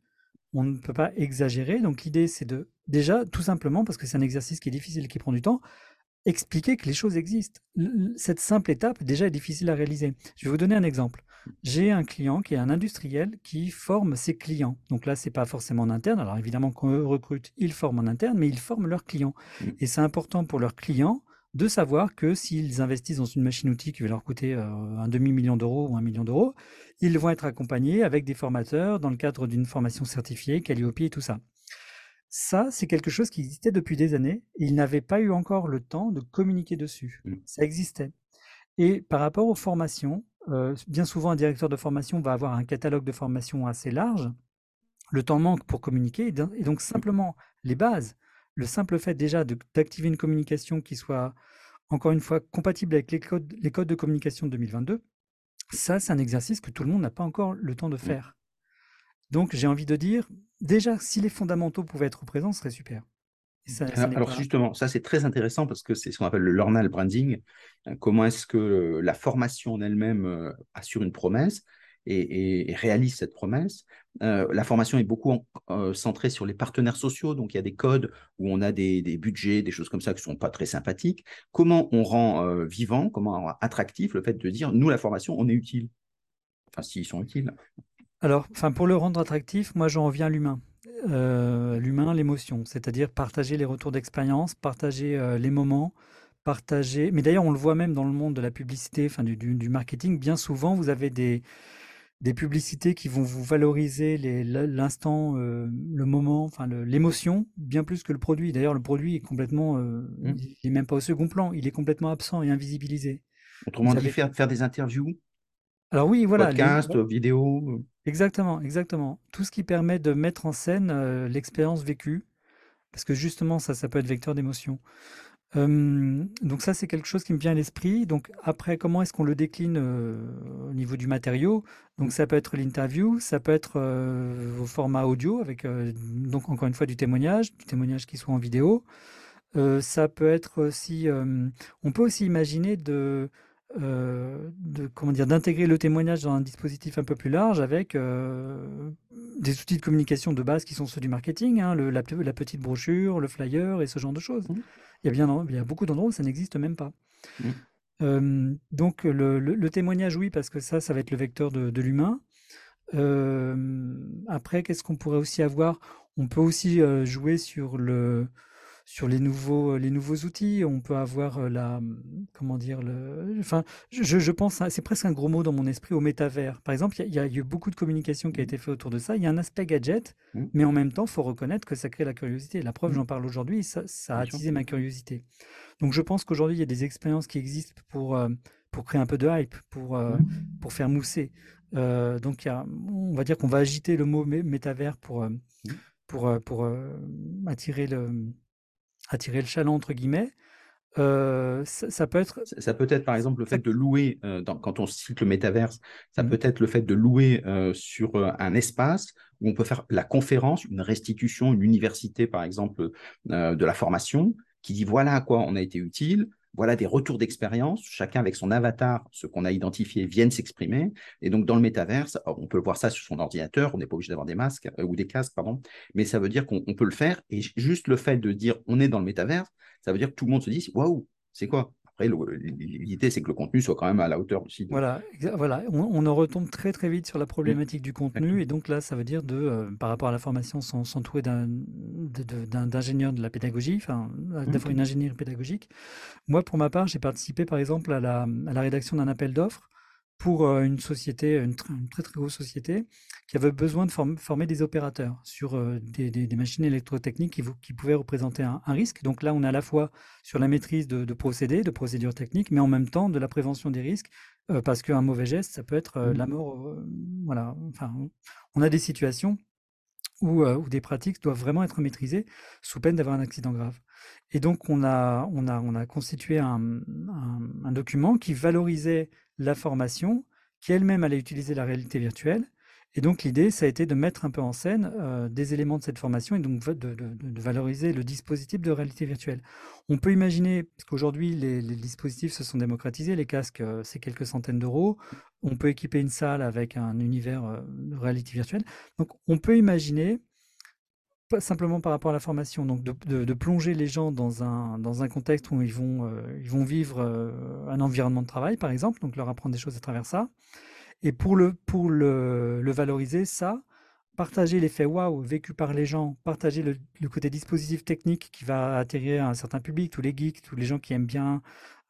On ne peut pas exagérer. Donc, l'idée, c'est de, déjà, tout simplement, parce que c'est un exercice qui est difficile et qui prend du temps, expliquer que les choses existent. Cette simple étape, déjà, est difficile à réaliser. Je vais vous donner un exemple. J'ai un client qui est un industriel qui forme ses clients. Donc là, c'est pas forcément en interne. Alors évidemment, quand eux recrutent, ils forment en interne, mais ils forment leurs clients. Mmh. Et c'est important pour leurs clients de savoir que s'ils investissent dans une machine-outil qui va leur coûter euh, un demi-million d'euros ou un million d'euros, ils vont être accompagnés avec des formateurs dans le cadre d'une formation certifiée, Calliope et tout ça. Ça, c'est quelque chose qui existait depuis des années et ils n'avaient pas eu encore le temps de communiquer dessus. Mmh. Ça existait. Et par rapport aux formations, euh, bien souvent un directeur de formation va avoir un catalogue de formation assez large. Le temps manque pour communiquer et donc simplement les bases, le simple fait déjà d'activer une communication qui soit encore une fois compatible avec les codes, les codes de communication de 2022, ça c'est un exercice que tout le monde n'a pas encore le temps de mmh. faire. Donc j'ai envie de dire, déjà, si les fondamentaux pouvaient être présents, ce serait super. alors, justement, ça c'est très intéressant parce que c'est ce qu'on appelle le learnal branding. Euh, comment est-ce que la formation en elle-même euh, assure une promesse et, réalise cette promesse euh, La formation est beaucoup centrée sur les partenaires sociaux, donc il y a des codes où on a des, budgets, des choses comme ça qui ne sont pas très sympathiques. Comment on rend vivant, comment on rend attractif le fait de dire nous la formation, on est utile? Enfin, s'ils sont utiles. Alors, enfin, pour le rendre attractif, moi j'en reviens à l'humain. Euh, l'humain, l'émotion, c'est-à-dire partager les retours d'expérience, partager euh, les moments, partager. Mais d'ailleurs, on le voit même dans le monde de la publicité, enfin du, marketing. Bien souvent, vous avez des, des publicités qui vont vous valoriser l'instant, euh, le moment, enfin l'émotion, bien plus que le produit. D'ailleurs, le produit est complètement, mmh. il n'est même pas au second plan, il est complètement absent et invisibilisé. Autrement dit, faire, faire des interviews alors oui, voilà. Podcast, vidéo. Exactement, exactement. Tout ce qui permet de mettre en scène euh, l'expérience vécue, parce que justement, ça, ça peut être vecteur d'émotion. donc ça, c'est quelque chose qui me vient à l'esprit. Donc après, comment est-ce qu'on le décline euh, au niveau du matériau? Donc ça peut être l'interview, ça peut être euh, au format audio, avec donc encore une fois du témoignage, du témoignage qui soit en vidéo. ça peut être aussi, on peut aussi imaginer de euh, de comment dire d'intégrer le témoignage dans un dispositif un peu plus large avec euh, des outils de communication de base qui sont ceux du marketing, hein, le, la, petite brochure, le flyer et ce genre de choses. Mmh. Il y a bien il y a beaucoup d'endroits où ça n'existe même pas. Mmh. Euh, donc le, témoignage, oui, parce que ça, ça va être le vecteur de, de l'humain. après, qu'est-ce qu'on pourrait aussi avoir? On peut aussi jouer sur le sur les nouveaux, euh, les nouveaux outils. On peut avoir euh, la, comment dire, le, enfin, je, je pense, c'est presque un gros mot dans mon esprit au métavers. Par exemple, il y, a eu beaucoup de communication qui a mmh. été faite autour de ça. Il y a un aspect gadget, mmh. mais en même temps, il faut reconnaître que ça crée la curiosité. La preuve, mmh. j'en parle aujourd'hui, ça, ça a attisé ma curiosité. Donc, je pense qu'aujourd'hui, il y a des expériences qui existent pour, euh, pour créer un peu de hype, pour, pour faire mousser. donc, y a, on va dire qu'on va agiter le mot métavers pour, pour, pour attirer le attirer le chaland entre guillemets. Euh, ça, peut être. Ça, peut être par exemple le fait de louer, euh, quand on cite le métaverse, ça mmh peut être le fait de louer euh, sur un espace où on peut faire la conférence, une restitution, une université par exemple de la formation, qui dit voilà à quoi on a été utile, voilà des retours d'expérience, chacun avec son avatar, ce qu'on a identifié, viennent s'exprimer. Et donc, dans le métaverse, on peut voir ça sur son ordinateur, on n'est pas obligé d'avoir des masques euh, ou des casques, pardon, mais ça veut dire qu'on peut le faire. Et juste le fait de dire on est dans le métaverse, ça veut dire que tout le monde se dit waouh, c'est quoi? Après, l'idée, c'est que le contenu soit quand même à la hauteur aussi. Voilà, voilà. On, en retombe très très vite sur la problématique du contenu. Et donc là, ça veut dire de, euh, par rapport à la formation, s'entourer d'ingénieurs de, la pédagogie, enfin, d'avoir une ingénierie pédagogique. Moi, pour ma part, j'ai participé par exemple à la, à la rédaction d'un appel d'offres pour une société, une, très très grosse société, qui avait besoin de former des opérateurs sur des, machines électrotechniques qui, qui pouvaient représenter un, risque. Donc là, on est à la fois sur la maîtrise de, procédés, de procédures techniques, mais en même temps de la prévention des risques, parce qu'un mauvais geste, ça peut être la mort. voilà. Enfin, on a des situations où, où, des pratiques doivent vraiment être maîtrisées sous peine d'avoir un accident grave. Et donc, on a, on a, on a constitué un, un document qui valorisait la formation, qui elle-même allait utiliser la réalité virtuelle. Et donc l'idée, ça a été de mettre un peu en scène euh, des éléments de cette formation et donc de, valoriser le dispositif de réalité virtuelle. On peut imaginer, parce qu'aujourd'hui les, dispositifs se sont démocratisés, les casques euh, c'est quelques centaines d'euros, on peut équiper une salle avec un univers euh, de réalité virtuelle. Donc on peut imaginer pas simplement par rapport à la formation, donc de, plonger les gens dans un, dans un contexte où ils vont, euh, ils vont vivre euh, un environnement de travail, par exemple, donc leur apprendre des choses à travers ça. Et pour le, pour le, valoriser, ça, partager l'effet waouh vécu par les gens, partager le, côté dispositif technique qui va atterrir à un certain public, tous les geeks, tous les gens qui aiment bien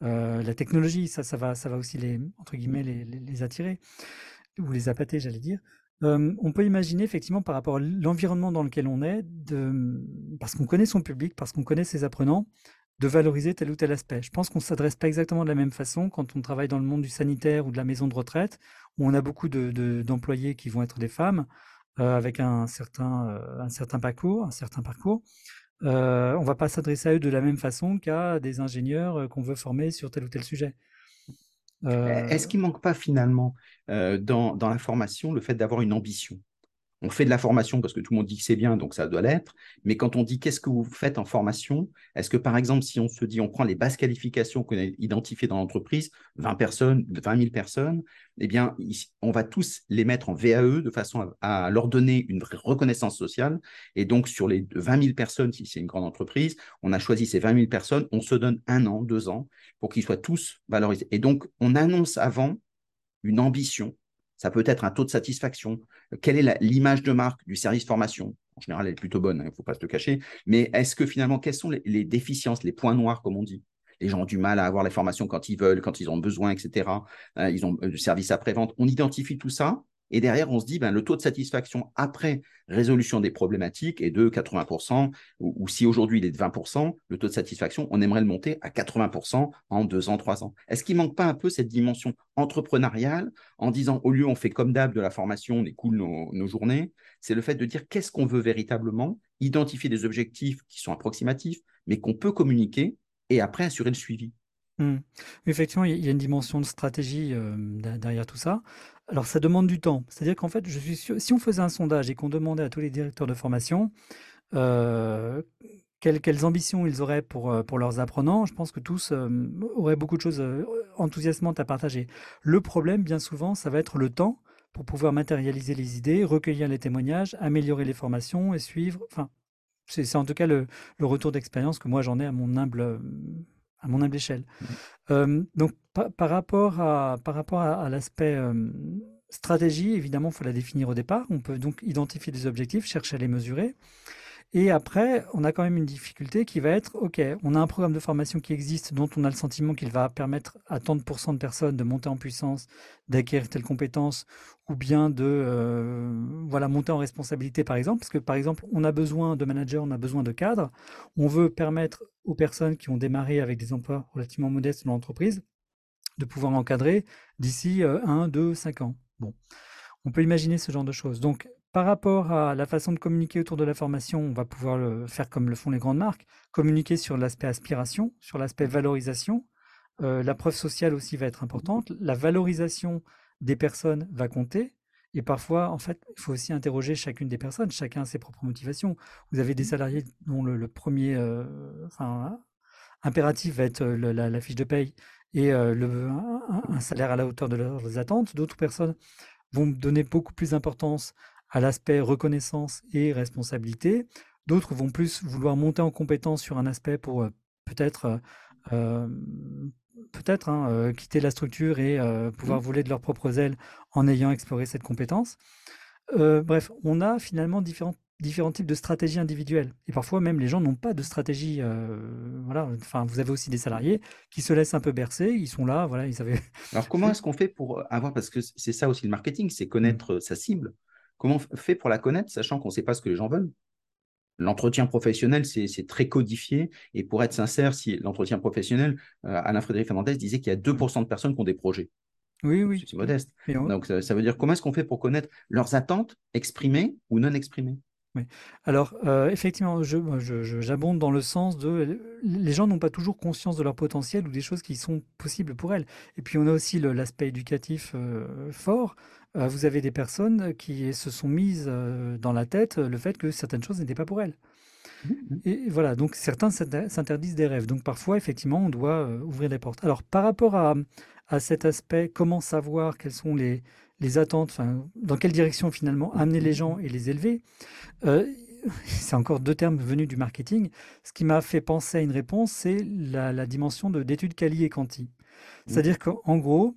euh, la technologie, ça, ça va, ça va aussi les, entre guillemets, les, les attirer, ou les appâter, j'allais dire on peut imaginer effectivement par rapport à l'environnement dans lequel on est, de, parce qu'on connaît son public, parce qu'on connaît ses apprenants, de valoriser tel ou tel aspect. Je pense qu'on ne s'adresse pas exactement de la même façon quand on travaille dans le monde du sanitaire ou de la maison de retraite, où on a beaucoup d'employés qui vont être des femmes, avec un certain, un certain parcours, un certain parcours. on va pas s'adresser à eux de la même façon qu'à des ingénieurs qu'on veut former sur tel ou tel sujet. Est-ce qu'il manque pas finalement dans, la formation le fait d'avoir une ambition? On fait de la formation parce que tout le monde dit que c'est bien, donc ça doit l'être. Mais quand on dit qu'est-ce que vous faites en formation, est-ce que par exemple, si on se dit, on prend les bases qualifications qu'on a identifiées dans l'entreprise, 20 personnes, 20 000 personnes, eh bien, on va tous les mettre en VAE de façon à, leur donner une reconnaissance sociale. Et donc, sur les 20 000 personnes, si c'est une grande entreprise, on a choisi ces 20 000 personnes, on se donne un an, deux ans pour qu'ils soient tous valorisés. Et donc, on annonce avant une ambition ça peut être un taux de satisfaction. Quelle est l'image de marque du service formation? En général, elle est plutôt bonne, il hein, ne faut pas se le cacher. Mais est-ce que finalement, quelles sont les, déficiences, les points noirs, comme on dit? Les gens ont du mal à avoir la formation quand ils veulent, quand ils ont besoin, etc. Euh, ils ont euh, du service après-vente. On identifie tout ça et derrière, on se dit, ben, le taux de satisfaction après résolution des problématiques est de 80%, ou, si aujourd'hui il est de 20%, le taux de satisfaction, on aimerait le monter à 80% en deux ans, trois ans. Est-ce qu'il ne manque pas un peu cette dimension entrepreneuriale en disant, au lieu on fait comme d'hab de la formation, on écoule nos, nos journées, c'est le fait de dire qu'est-ce qu'on veut véritablement, identifier des objectifs qui sont approximatifs, mais qu'on peut communiquer et après assurer le suivi? Mmh. Effectivement, il y a une dimension de stratégie euh, derrière tout ça. Alors, ça demande du temps. C'est-à-dire qu'en fait, je suis si on faisait un sondage et qu'on demandait à tous les directeurs de formation euh, quelles, ambitions ils auraient pour, euh, pour leurs apprenants, je pense que tous auraient beaucoup de choses enthousiasmantes à partager. Le problème, bien souvent, ça va être le temps pour pouvoir matérialiser les idées, recueillir les témoignages, améliorer les formations et suivre. Enfin, c'est en tout cas le retour d'expérience que moi j'en ai à mon humble à mon humble échelle. Mmh. donc, par rapport à, par rapport à, l'aspect stratégie, évidemment, il faut la définir au départ. On peut donc identifier des objectifs, chercher à les mesurer. Et après, on a quand même une difficulté qui va être, OK, on a un programme de formation qui existe, dont on a le sentiment qu'il va permettre à tant de pourcents de personnes de monter en puissance, d'acquérir telle compétence, ou bien de euh, voilà, monter en responsabilité, par exemple. Parce que, par exemple, on a besoin de managers, on a besoin de cadres. On veut permettre aux personnes qui ont démarré avec des emplois relativement modestes dans l'entreprise de pouvoir encadrer d'ici 1, 2, 5 ans. Bon, on peut imaginer ce genre de choses. Donc, par rapport à la façon de communiquer autour de la formation, on va pouvoir le faire comme le font les grandes marques, communiquer sur l'aspect aspiration, sur l'aspect valorisation. Euh, la preuve sociale aussi va être importante. La valorisation des personnes va compter. Et parfois, en fait, il faut aussi interroger chacune des personnes. Chacun a ses propres motivations. Vous avez des mmh. salariés dont le, premier euh, impératif va être euh, la, fiche de paye et le, un, salaire à la hauteur de leurs attentes. D'autres personnes vont donner beaucoup plus d'importance à l'aspect reconnaissance et responsabilité. D'autres vont plus vouloir monter en compétence sur un aspect pour euh, peut-être euh, euh, peut-être hein, quitter la structure et pouvoir mmh. voler de leurs propres ailes en ayant exploré cette compétence. bref, on a finalement différentes différents types de stratégies individuelles. Et parfois même les gens n'ont pas de stratégie. Euh, voilà. Enfin, vous avez aussi des salariés qui se laissent un peu bercer. Ils sont là, voilà. Ils avaient. Alors comment [laughs] est-ce qu'on fait pour avoir parce que c'est ça aussi le marketing, c'est connaître sa cible. Comment on fait pour la connaître, sachant qu'on ne sait pas ce que les gens veulent? L'entretien professionnel, c'est très codifié. Et pour être sincère, si l'entretien professionnel, euh, Alain Frédéric Fernandez disait qu'il y a 2% de personnes qui ont des projets. Oui, oui. C'est modeste. Donc, ça, veut dire comment est-ce qu'on fait pour connaître leurs attentes exprimées ou non exprimées oui. Alors, euh, effectivement, j'abonde je, dans le sens de les gens n'ont pas toujours conscience de leur potentiel ou des choses qui sont possibles pour elles. Et puis, on a aussi l'aspect éducatif euh, fort. Euh, vous avez des personnes qui se sont mises dans la tête le fait que certaines choses n'étaient pas pour elles. Mmh, mmh. Et voilà, donc certains s'interdisent des rêves. Donc parfois, effectivement, on doit ouvrir les portes. Alors, par rapport à, à cet aspect, comment savoir quelles sont les, les attentes, enfin, dans quelle direction finalement amener les gens et les élever. Euh, [laughs] c'est encore deux termes venus du marketing. Ce qui m'a fait penser à une réponse, c'est la, dimension d'études quali et quanti. C'est-à-dire qu'en gros,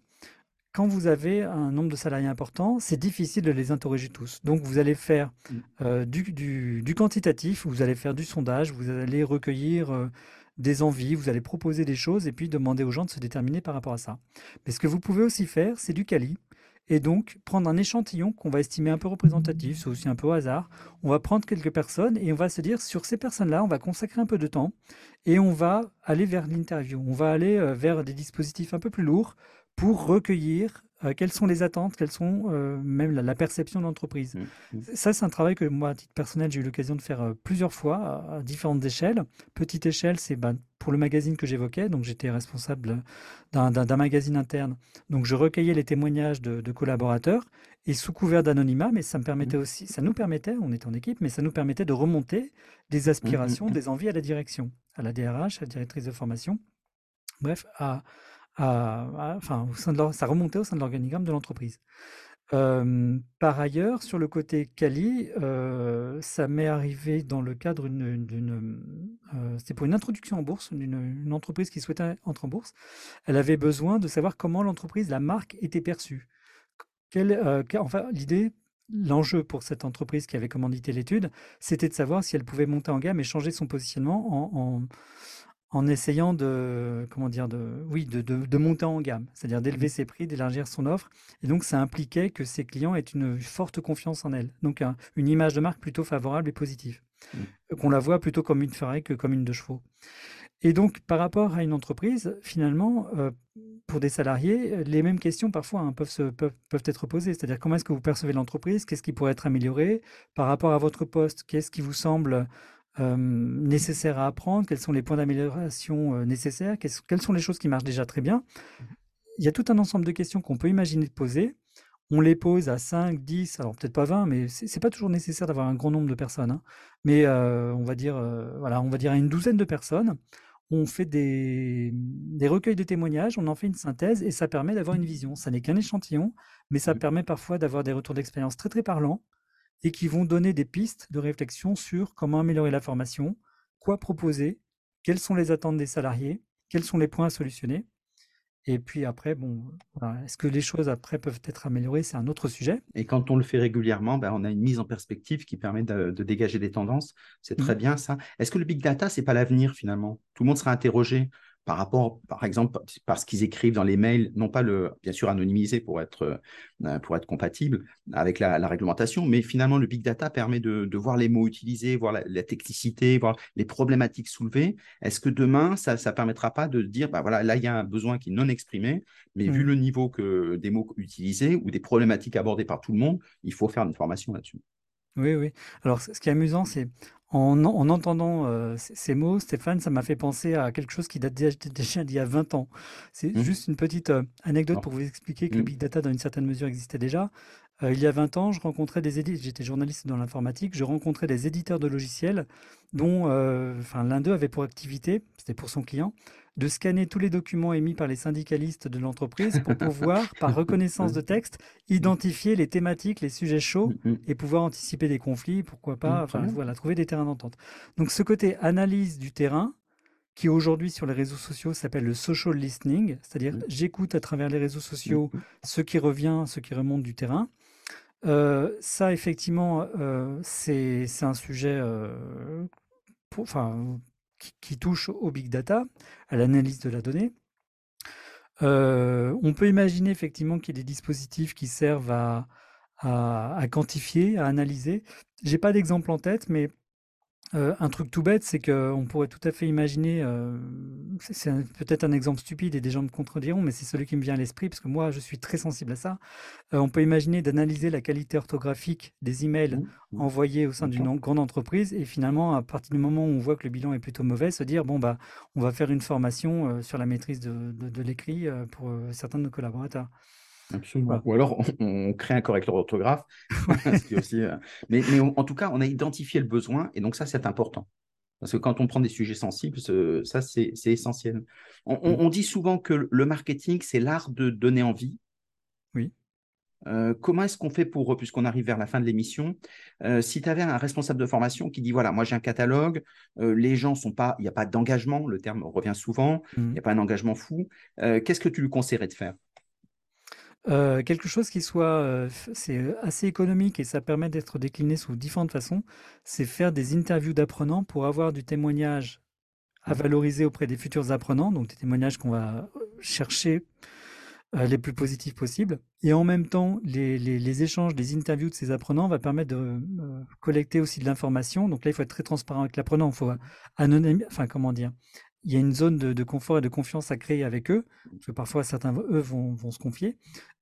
quand vous avez un nombre de salariés important, c'est difficile de les interroger tous. Donc, vous allez faire mm. euh, du, quantitatif, vous allez faire du sondage, vous allez recueillir euh, des envies, vous allez proposer des choses et puis demander aux gens de se déterminer par rapport à ça. Mais ce que vous pouvez aussi faire, c'est du quali et donc prendre un échantillon qu'on va estimer un peu représentatif, c'est aussi un peu au hasard. On va prendre quelques personnes et on va se dire sur ces personnes-là, on va consacrer un peu de temps et on va aller vers l'interview. On va aller euh, vers des dispositifs un peu plus lourds pour recueillir euh, quelles sont les attentes, quelles sont euh, même la, perception de l'entreprise. Mmh, mmh. Ça, c'est un travail que moi, à titre personnel, j'ai eu l'occasion de faire euh, plusieurs fois à, différentes échelles. Petite échelle, c'est ben, pour le magazine que j'évoquais, donc j'étais responsable d'un magazine interne. Donc je recueillais les témoignages de, collaborateurs et sous couvert d'anonymat, mais ça me permettait mmh. aussi, ça nous permettait, on était en équipe, mais ça nous permettait de remonter des aspirations, des envies à la direction, à la DRH, à la directrice de formation, bref, à enfin, au sein de ça remontait au sein de l'organigramme de l'entreprise. par ailleurs, sur le côté Cali, ça m'est arrivé dans le cadre d'une, c'était pour une introduction en bourse, d'une entreprise qui souhaitait entrer en bourse. Elle avait besoin de savoir comment l'entreprise, la marque était perçue. enfin, l'idée, l'enjeu pour cette entreprise qui avait commandité l'étude, c'était de savoir si elle pouvait monter en gamme et changer son positionnement en en essayant de, comment dire, de, oui, de, de, monter en gamme, c'est-à-dire d'élever mmh. ses prix, d'élargir son offre. Et donc, ça impliquait que ses clients aient une forte confiance en elle. Donc, une image de marque plutôt favorable et positive. Mmh. Qu'on la voit plutôt comme une Ferrari que comme une de chevaux. Et donc, par rapport à une entreprise, finalement, euh, pour des salariés, les mêmes questions parfois hein, peuvent, se, peuvent, peuvent, être posées. C'est-à-dire, comment est-ce que vous percevez l'entreprise? Qu'est-ce qui pourrait être amélioré? Par rapport à votre poste, qu'est-ce qui vous semble nécessaires à apprendre, quels sont les points d'amélioration nécessaires, quelles sont les choses qui marchent déjà très bien. Il y a tout un ensemble de questions qu'on peut imaginer de poser. On les pose à 5, 10, alors peut-être pas 20, mais c'est pas toujours nécessaire d'avoir un grand nombre de personnes. Hein. Mais on va dire, voilà, on va dire à une douzaine de personnes. On fait des, des, recueils de témoignages, on en fait une synthèse et ça permet d'avoir une vision. Ça n'est qu'un échantillon, mais ça permet parfois d'avoir des retours d'expérience très très parlants et qui vont donner des pistes de réflexion sur comment améliorer la formation, quoi proposer, quelles sont les attentes des salariés, quels sont les points à solutionner. Et puis après, bon, est-ce que les choses après peuvent être améliorées C'est un autre sujet. Et quand on le fait régulièrement, ben, on a une mise en perspective qui permet de, dégager des tendances. C'est très mmh. bien ça. Est-ce que le big data, c'est pas l'avenir finalement? Tout le monde sera interrogé par rapport, par exemple, parce qu'ils écrivent dans les mails, non pas le, bien sûr anonymisé pour être, euh, pour être compatible avec la, réglementation, mais finalement le big data permet de, voir les mots utilisés, voir la, technicité, voir les problématiques soulevées. Est-ce que demain, ça ne permettra pas de dire, bah voilà, là il y a un besoin qui est non exprimé, mais vu mmh. le niveau que des mots utilisés ou des problématiques abordées par tout le monde, il faut faire une formation là-dessus. Oui, oui. Alors, ce qui est amusant, c'est en, entendant euh, ces mots, Stéphane, ça m'a fait penser à quelque chose qui date déjà, d'il y a 20 ans. C'est mmh. juste une petite euh, anecdote pour vous expliquer que le mmh. big data, dans une certaine mesure, existait déjà. Euh, il y a 20 ans, je rencontrais des éditeurs, j'étais journaliste dans l'informatique, je rencontrais des éditeurs de logiciels dont enfin, l'un d'eux avait pour activité, c'était pour son client, de scanner tous les documents émis par les syndicalistes de l'entreprise pour pouvoir, par reconnaissance de texte, identifier les thématiques, les sujets chauds mm, mm. et pouvoir anticiper des conflits, pourquoi pas, mm, enfin voilà, trouver des terrains d'entente. Donc ce côté analyse du terrain, qui aujourd'hui sur les réseaux sociaux s'appelle le social listening, c'est-à-dire j'écoute à travers les réseaux sociaux ce qui revient, ce qui remonte du terrain. ça, effectivement, c'est un sujet enfin, qui, touche au big data, à l'analyse de la donnée. on peut imaginer effectivement qu'il y ait des dispositifs qui servent à, à, quantifier, à analyser. J'ai pas d'exemple en tête, mais un truc tout bête, c'est qu'on pourrait tout à fait imaginer, c'est peut-être un exemple stupide et des gens me contrediront, mais c'est celui qui me vient à l'esprit parce que moi, je suis très sensible à ça. on peut imaginer d'analyser la qualité orthographique des emails mmh, mmh. envoyés au sein d'une grande entreprise et finalement, à partir du moment où on voit que le bilan est plutôt mauvais, se dire bon bah, on va faire une formation sur la maîtrise de l'écrit pour certains de nos collaborateurs. Absolument. Ou alors on, crée un correcteur d'orthographe. Euh, mais, en tout cas, on a identifié le besoin et donc ça, c'est important. Parce que quand on prend des sujets sensibles, ça, c'est essentiel. Mm. On, dit souvent que le marketing, c'est l'art de donner envie. Oui. Euh, comment est-ce qu'on fait pour, puisqu'on arrive vers la fin de l'émission, euh, si tu avais un responsable de formation qui dit, voilà, moi j'ai un catalogue, les gens sont pas, il n'y a pas d'engagement, le terme revient souvent, il n'y a mm. pas un engagement fou, qu'est-ce que tu lui conseillerais de faire? Euh, quelque chose qui soit euh, c'est assez économique et ça permet d'être décliné sous différentes façons, c'est faire des interviews d'apprenants pour avoir du témoignage à mmh. valoriser auprès des futurs apprenants, donc des témoignages qu'on va chercher euh, les plus positifs possibles. Et en même temps, les, les, échanges, les interviews de ces apprenants va permettre de collecter aussi de l'information. Donc là, il faut être très transparent avec l'apprenant. Il faut anonymiser, enfin comment dire, il y a une zone de, confort et de confiance à créer avec eux, parce que parfois certains, eux, vont, se confier.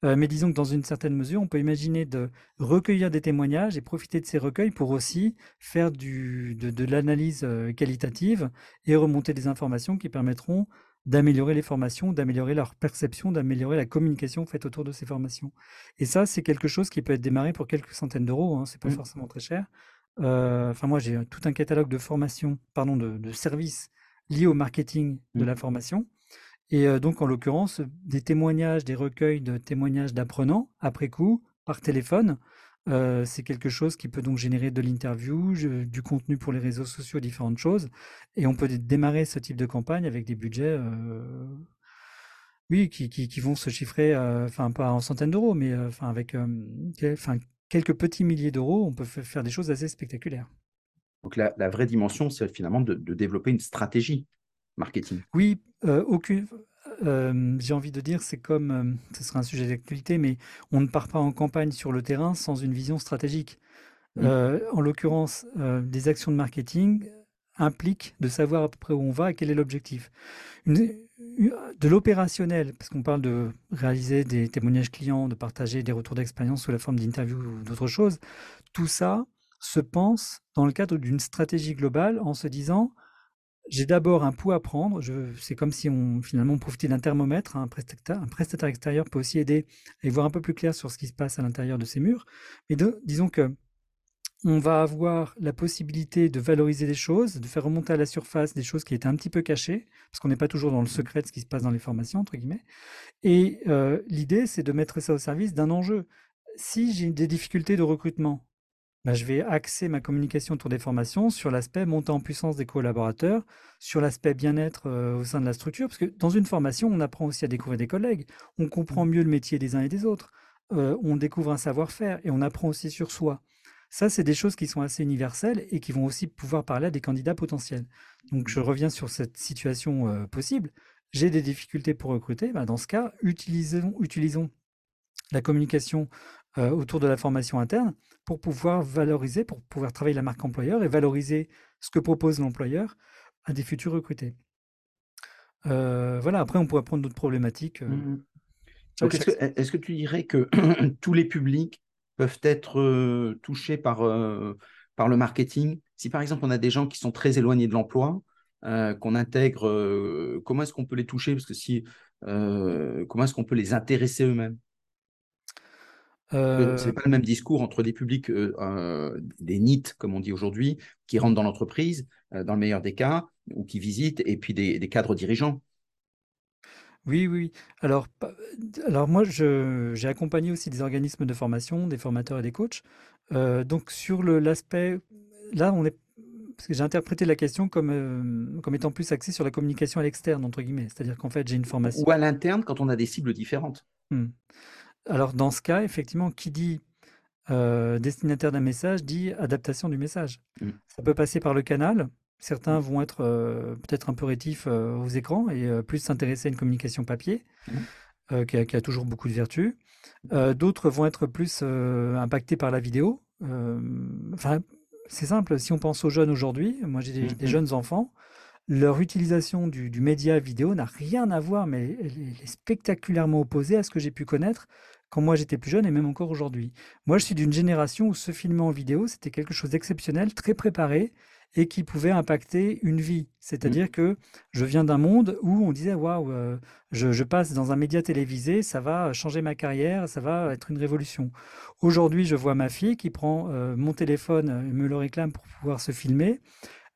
Euh, mais disons que dans une certaine mesure, on peut imaginer de recueillir des témoignages et profiter de ces recueils pour aussi faire du, de, l'analyse euh, qualitative et remonter des informations qui permettront d'améliorer les formations, d'améliorer leur perception, d'améliorer la communication faite autour de ces formations. Et ça, c'est quelque chose qui peut être démarré pour quelques centaines d'euros, hein, c'est pas mmh. forcément très cher. Euh, enfin, moi, j'ai tout un catalogue de formations, pardon, de, de services liés au marketing de la mmh. formation. Et donc, en l'occurrence, des témoignages, des recueils de témoignages d'apprenants après coup, par téléphone, c'est quelque chose qui peut donc générer de l'interview, du contenu pour les réseaux sociaux, différentes choses. Et on peut démarrer ce type de campagne avec des budgets, oui, qui, qui, vont se chiffrer, enfin pas en centaines d'euros, mais enfin avec quelques petits milliers d'euros, on peut faire des choses assez spectaculaires. Donc la, vraie dimension, c'est finalement de, développer une stratégie marketing. Oui, euh, aucune. Euh, j'ai envie de dire, c'est comme, euh, ce sera un sujet d'actualité, mais on ne part pas en campagne sur le terrain sans une vision stratégique. en l'occurrence, des actions de marketing impliquent de savoir à peu près où on va et quel est l'objectif. De l'opérationnel, parce qu'on parle de réaliser des témoignages clients, de partager des retours d'expérience sous la forme d'interviews ou d'autres choses, tout ça, se pense dans le cadre d'une stratégie globale en se disant j'ai d'abord un pouls à prendre. C'est comme si on finalement profitait d'un thermomètre. Hein, un, prestataire, un prestataire extérieur peut aussi aider à y voir un peu plus clair sur ce qui se passe à l'intérieur de ces murs. Mais disons que on va avoir la possibilité de valoriser des choses, de faire remonter à la surface des choses qui étaient un petit peu cachées, parce qu'on n'est pas toujours dans le secret de ce qui se passe dans les formations, entre guillemets. Et euh, l'idée, c'est de mettre ça au service d'un enjeu. Si j'ai des difficultés de recrutement, bah, je vais axer ma communication autour des formations sur l'aspect montée en puissance des collaborateurs, sur l'aspect bien-être au sein de la structure, parce que dans une formation, on apprend aussi à découvrir des collègues, on comprend mmh. mieux le métier des uns et des autres, on découvre un savoir-faire et on apprend aussi sur soi. Ça, c'est des choses qui sont assez universelles et qui vont aussi pouvoir parler à des candidats potentiels. Donc, je mmh. reviens sur cette situation possible. J'ai des difficultés pour recruter. Bah, dans ce cas, utilisons, utilisons la communication autour de la formation interne pour pouvoir valoriser, pour pouvoir travailler la marque employeur et valoriser ce que propose l'employeur à des futurs recrutés. voilà, après, on pourrait prendre d'autres problématiques. Mmh est-ce que, tu dirais que [clears throat] tous les publics peuvent être touchés par, par le marketing? Si par exemple, on a des gens qui sont très éloignés de l'emploi, qu'on intègre, comment est-ce qu'on peut les toucher? Parce que si, comment est-ce qu'on peut les intéresser eux-mêmes? Euh, Ce n'est pas le même discours entre des publics, euh, euh, des NIT, comme on dit aujourd'hui, qui rentrent dans l'entreprise, dans le meilleur des cas, ou qui visitent, et puis des, cadres dirigeants. Oui, oui. Alors, alors moi, j'ai accompagné aussi des organismes de formation, des formateurs et des coachs. donc, sur l'aspect, là, on est, parce que j'ai interprété la question comme, comme étant plus axée sur la communication à l'externe, entre guillemets. C'est-à-dire qu'en fait, j'ai une formation. Ou à l'interne quand on a des cibles différentes. Mmh. Alors dans ce cas, effectivement, qui dit destinataire d'un message dit adaptation du message. Mmh. Ça peut passer par le canal. Certains vont être peut-être un peu rétifs aux écrans et plus s'intéresser à une communication papier, mmh. qui, a, toujours beaucoup de vertus. D'autres vont être plus impactés par la vidéo. Enfin, c'est simple, si on pense aux jeunes aujourd'hui, moi j'ai des, mmh jeunes enfants, leur utilisation du, média vidéo n'a rien à voir, mais elle est spectaculairement opposée à ce que j'ai pu connaître quand moi j'étais plus jeune et même encore aujourd'hui. Moi je suis d'une génération où se filmer en vidéo, c'était quelque chose d'exceptionnel, très préparé et qui pouvait impacter une vie. C'est-à-dire mmh. que je viens d'un monde où on disait waouh, euh, je, passe dans un média télévisé, ça va changer ma carrière, ça va être une révolution. Aujourd'hui, je vois ma fille qui prend euh, mon téléphone et me le réclame pour pouvoir se filmer.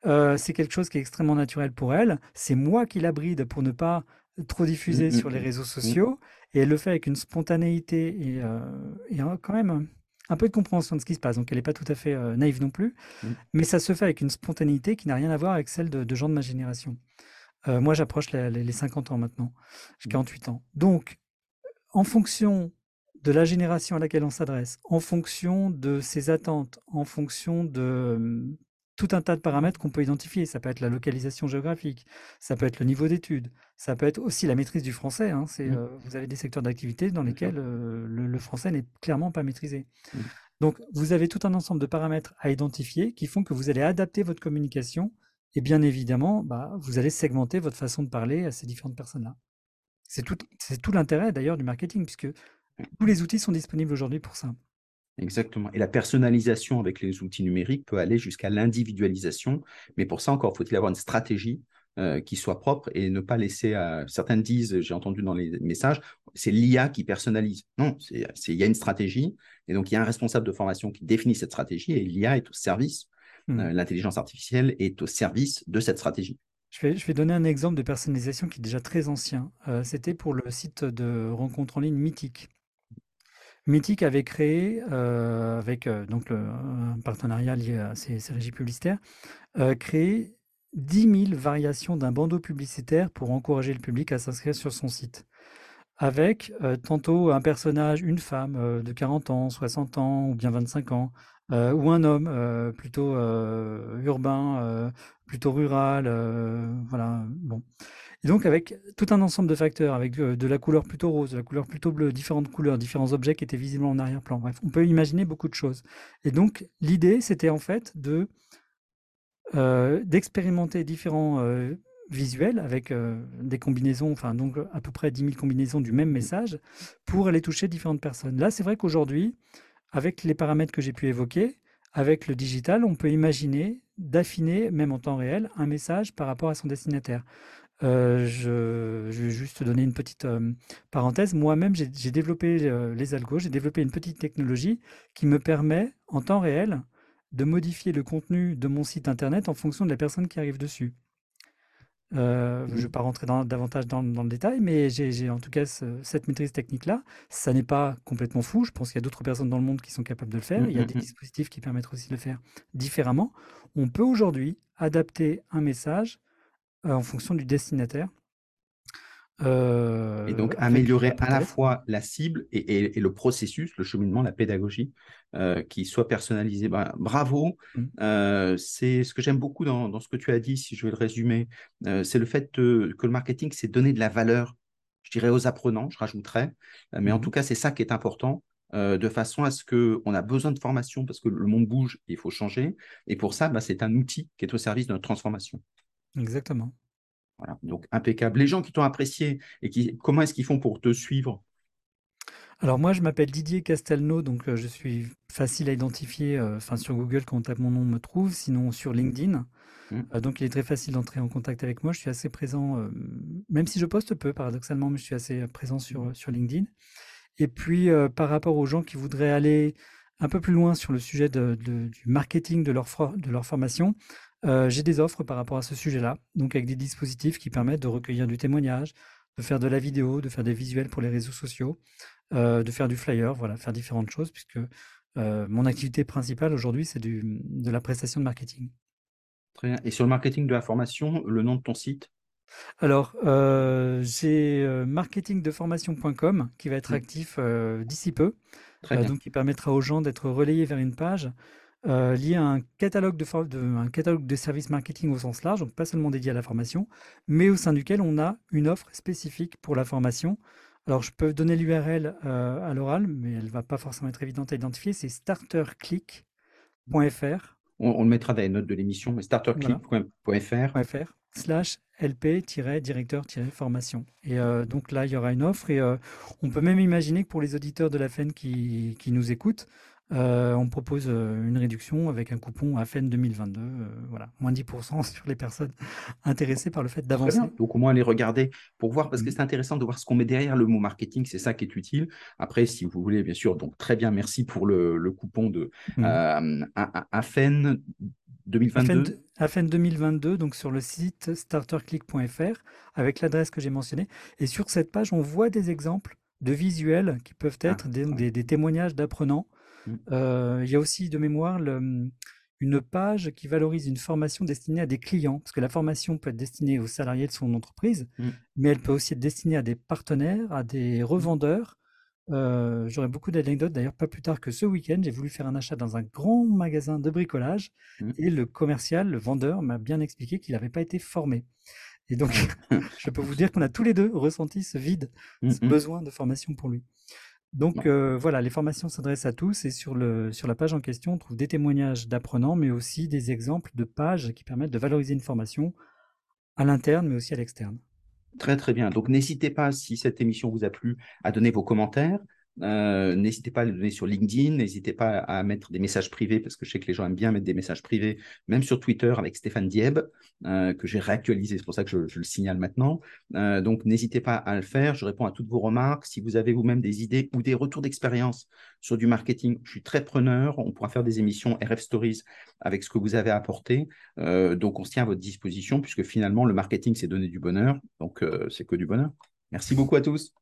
Euh, c'est quelque chose qui est extrêmement naturel pour elle. C'est moi qui la bride pour ne pas trop diffuser mmh, sur les mmh, réseaux mmh. Et elle le fait avec une spontanéité et, euh, quand même un peu de compréhension de ce qui se passe. Donc elle n'est pas tout à fait euh, naïve non plus. Mais ça se fait avec une spontanéité qui n'a rien à voir avec celle de, gens de ma génération. moi, j'approche les, les, 50 ans maintenant. J'ai 48 ans. Donc, en fonction de la génération à laquelle on s'adresse, en fonction de ses attentes, en fonction de tout un tas de paramètres qu'on peut identifier. Ça peut être la localisation géographique, ça peut être le niveau d'études, ça peut être aussi la maîtrise du français. Hein. C'est, mmh. euh, vous avez des secteurs d'activité dans lesquels euh, le, français n'est clairement pas maîtrisé. Mmh. Donc, vous avez tout un ensemble de paramètres à identifier qui font que vous allez adapter votre communication et bien évidemment, bah, vous allez segmenter votre façon de parler à ces différentes personnes-là. C'est tout, c'est tout l'intérêt d'ailleurs du marketing, puisque mmh. tous les outils sont disponibles aujourd'hui pour ça. Exactement. Et la personnalisation avec les outils numériques peut aller jusqu'à l'individualisation. Mais pour ça, encore faut-il avoir une stratégie euh, qui soit propre et ne pas laisser à certains disent, j'ai entendu dans les messages, c'est l'IA qui personnalise. Non, il y a une stratégie et donc il y a un responsable de formation qui définit cette stratégie et l'IA est au service, mmh. euh, l'intelligence artificielle est au service de cette stratégie. Je vais, je vais, donner un exemple de personnalisation qui est déjà très ancien. Euh, c'était pour le site de rencontre en ligne Mythique. Mythic avait créé, euh, avec euh, donc un partenariat lié à ces, régies publicitaires, euh, créé 10 000 variations d'un bandeau publicitaire pour encourager le public à s'inscrire sur son site. Avec tantôt un personnage, une femme de 40 ans, 60 ans ou bien 25 ans, ou un homme plutôt urbain, plutôt rural, voilà. Bon. Et donc avec tout un ensemble de facteurs, avec euh, de, la couleur plutôt rose, de la couleur plutôt bleue, différentes couleurs, différents objets qui étaient visibles en arrière-plan. Bref, on peut imaginer beaucoup de choses. Et donc l'idée, c'était en fait de euh, d'expérimenter différents euh, visuels avec des combinaisons, enfin donc à peu près 10 000 combinaisons du même message pour aller toucher différentes personnes. Là, c'est vrai qu'aujourd'hui, avec les paramètres que j'ai pu évoquer, avec le digital, on peut imaginer d'affiner, même en temps réel, un message par rapport à son destinataire. Euh, je, vais juste donner une petite euh, parenthèse. Moi-même, j'ai développé euh, les algos, j'ai développé une petite technologie qui me permet, en temps réel, de modifier le contenu de mon site internet en fonction de la personne qui arrive dessus. je ne vais pas rentrer davantage dans, le détail, mais j'ai en tout cas cette maîtrise technique-là. Ça n'est pas complètement fou. Je pense qu'il y a d'autres personnes dans le monde qui sont capables de le faire. Il y a des dispositifs qui permettent aussi de le faire différemment. On peut aujourd'hui adapter un message en fonction du destinataire. Euh, et donc améliorer à la fois la cible et, le processus, le cheminement, la pédagogie, euh, qui soit personnalisé. Ben, bravo, mmh. c'est ce que j'aime beaucoup dans, ce que tu as dit, si je vais le résumer, c'est le fait que le marketing, c'est donner de la valeur, je dirais, aux apprenants, je rajouterais, mais en mmh. tout cas, c'est ça qui est important. de façon à ce qu'on a besoin de formation parce que le monde bouge, il faut changer. Et pour ça, ben, c'est un outil qui est au service de notre transformation. Exactement. Voilà, donc impeccable. Les gens qui t'ont apprécié et qui, comment est-ce qu'ils font pour te suivre? Alors moi, je m'appelle Didier Castelnau, donc euh, je suis facile à identifier. Euh, enfin, sur Google, quand on tape mon nom, on me trouve. Sinon, sur LinkedIn. Mmh. Euh, donc, il est très facile d'entrer en contact avec moi. Je suis assez présent, même si je poste peu, paradoxalement, mais je suis assez présent sur, mmh. sur LinkedIn. Et puis, par rapport aux gens qui voudraient aller un peu plus loin sur le sujet du marketing de leur, de leur formation, euh, j'ai des offres par rapport à ce sujet-là, donc avec des dispositifs qui permettent de recueillir du témoignage, de faire de la vidéo, de faire des visuels pour les réseaux sociaux, euh, de faire du flyer, voilà, faire différentes choses, puisque euh, mon activité principale aujourd'hui, c'est de la prestation de marketing. Très bien. Et sur le marketing de la formation, le nom de ton site? Alors, j'ai marketingdeformation.com qui va être mmh. actif d'ici peu. donc qui permettra aux gens d'être relayés vers une page liée à un catalogue de, de, un catalogue de services marketing au sens large, donc pas seulement dédié à la formation, mais au sein duquel on a une offre spécifique pour la formation. Alors, je peux donner l'URL à l'oral, mais elle ne va pas forcément être évidente à identifier. C'est starterclick.fr on, le mettra dans les notes de l'émission, mais starterclick.fr. slash lp-directeur-formation. Et euh, donc là, il y aura une offre et euh, on peut même imaginer que pour les auditeurs de la FEN qui, qui nous écoutent, euh, on propose une réduction avec un coupon AFEN 2022, euh, voilà, moins 10% [laughs] sur les personnes intéressées par le fait d'avancer. Donc au moins les regarder pour voir, parce que mmh. c'est intéressant de voir ce qu'on met derrière le mot marketing, c'est ça qui est utile. Après, si vous voulez, bien sûr, donc très bien, merci pour le, coupon de mmh. AFEN 2022. AFEN 2022, donc sur le site starterclick.fr, avec l'adresse que j'ai mentionnée. Et sur cette page, on voit des exemples de visuels qui peuvent ah, être des témoignages d'apprenants Mmh. il y a aussi de mémoire une page qui valorise une formation destinée à des clients, parce que la formation peut être destinée aux salariés de son entreprise, mmh. mais elle peut aussi être destinée à des partenaires, à des revendeurs. J'aurais beaucoup d'anecdotes. D'ailleurs, pas plus tard que ce week-end, j'ai voulu faire un achat dans un grand magasin de bricolage et le commercial, le vendeur, m'a bien expliqué qu'il n'avait pas été formé. Et donc, [laughs] je peux vous dire qu'on a tous les deux ressenti ce vide, ce besoin de formation pour lui. Donc euh, voilà, les formations s'adressent à tous et sur, le, sur la page en question, on trouve des témoignages d'apprenants, mais aussi des exemples de pages qui permettent de valoriser une formation à l'interne, mais aussi à l'externe. Très très bien. Donc n'hésitez pas, si cette émission vous a plu, à donner vos commentaires. Euh, n'hésitez pas à les donner sur LinkedIn, n'hésitez pas à mettre des messages privés, parce que je sais que les gens aiment bien mettre des messages privés, même sur Twitter avec Stéphane Dieb, euh, que j'ai réactualisé, c'est pour ça que je, le signale maintenant. Euh, donc n'hésitez pas à le faire, je réponds à toutes vos remarques. Si vous avez vous-même des idées ou des retours d'expérience sur du marketing, je suis très preneur, on pourra faire des émissions RF Stories avec ce que vous avez apporté. donc on se tient à votre disposition, puisque finalement le marketing, c'est donner du bonheur, donc c'est que du bonheur. Merci beaucoup à tous.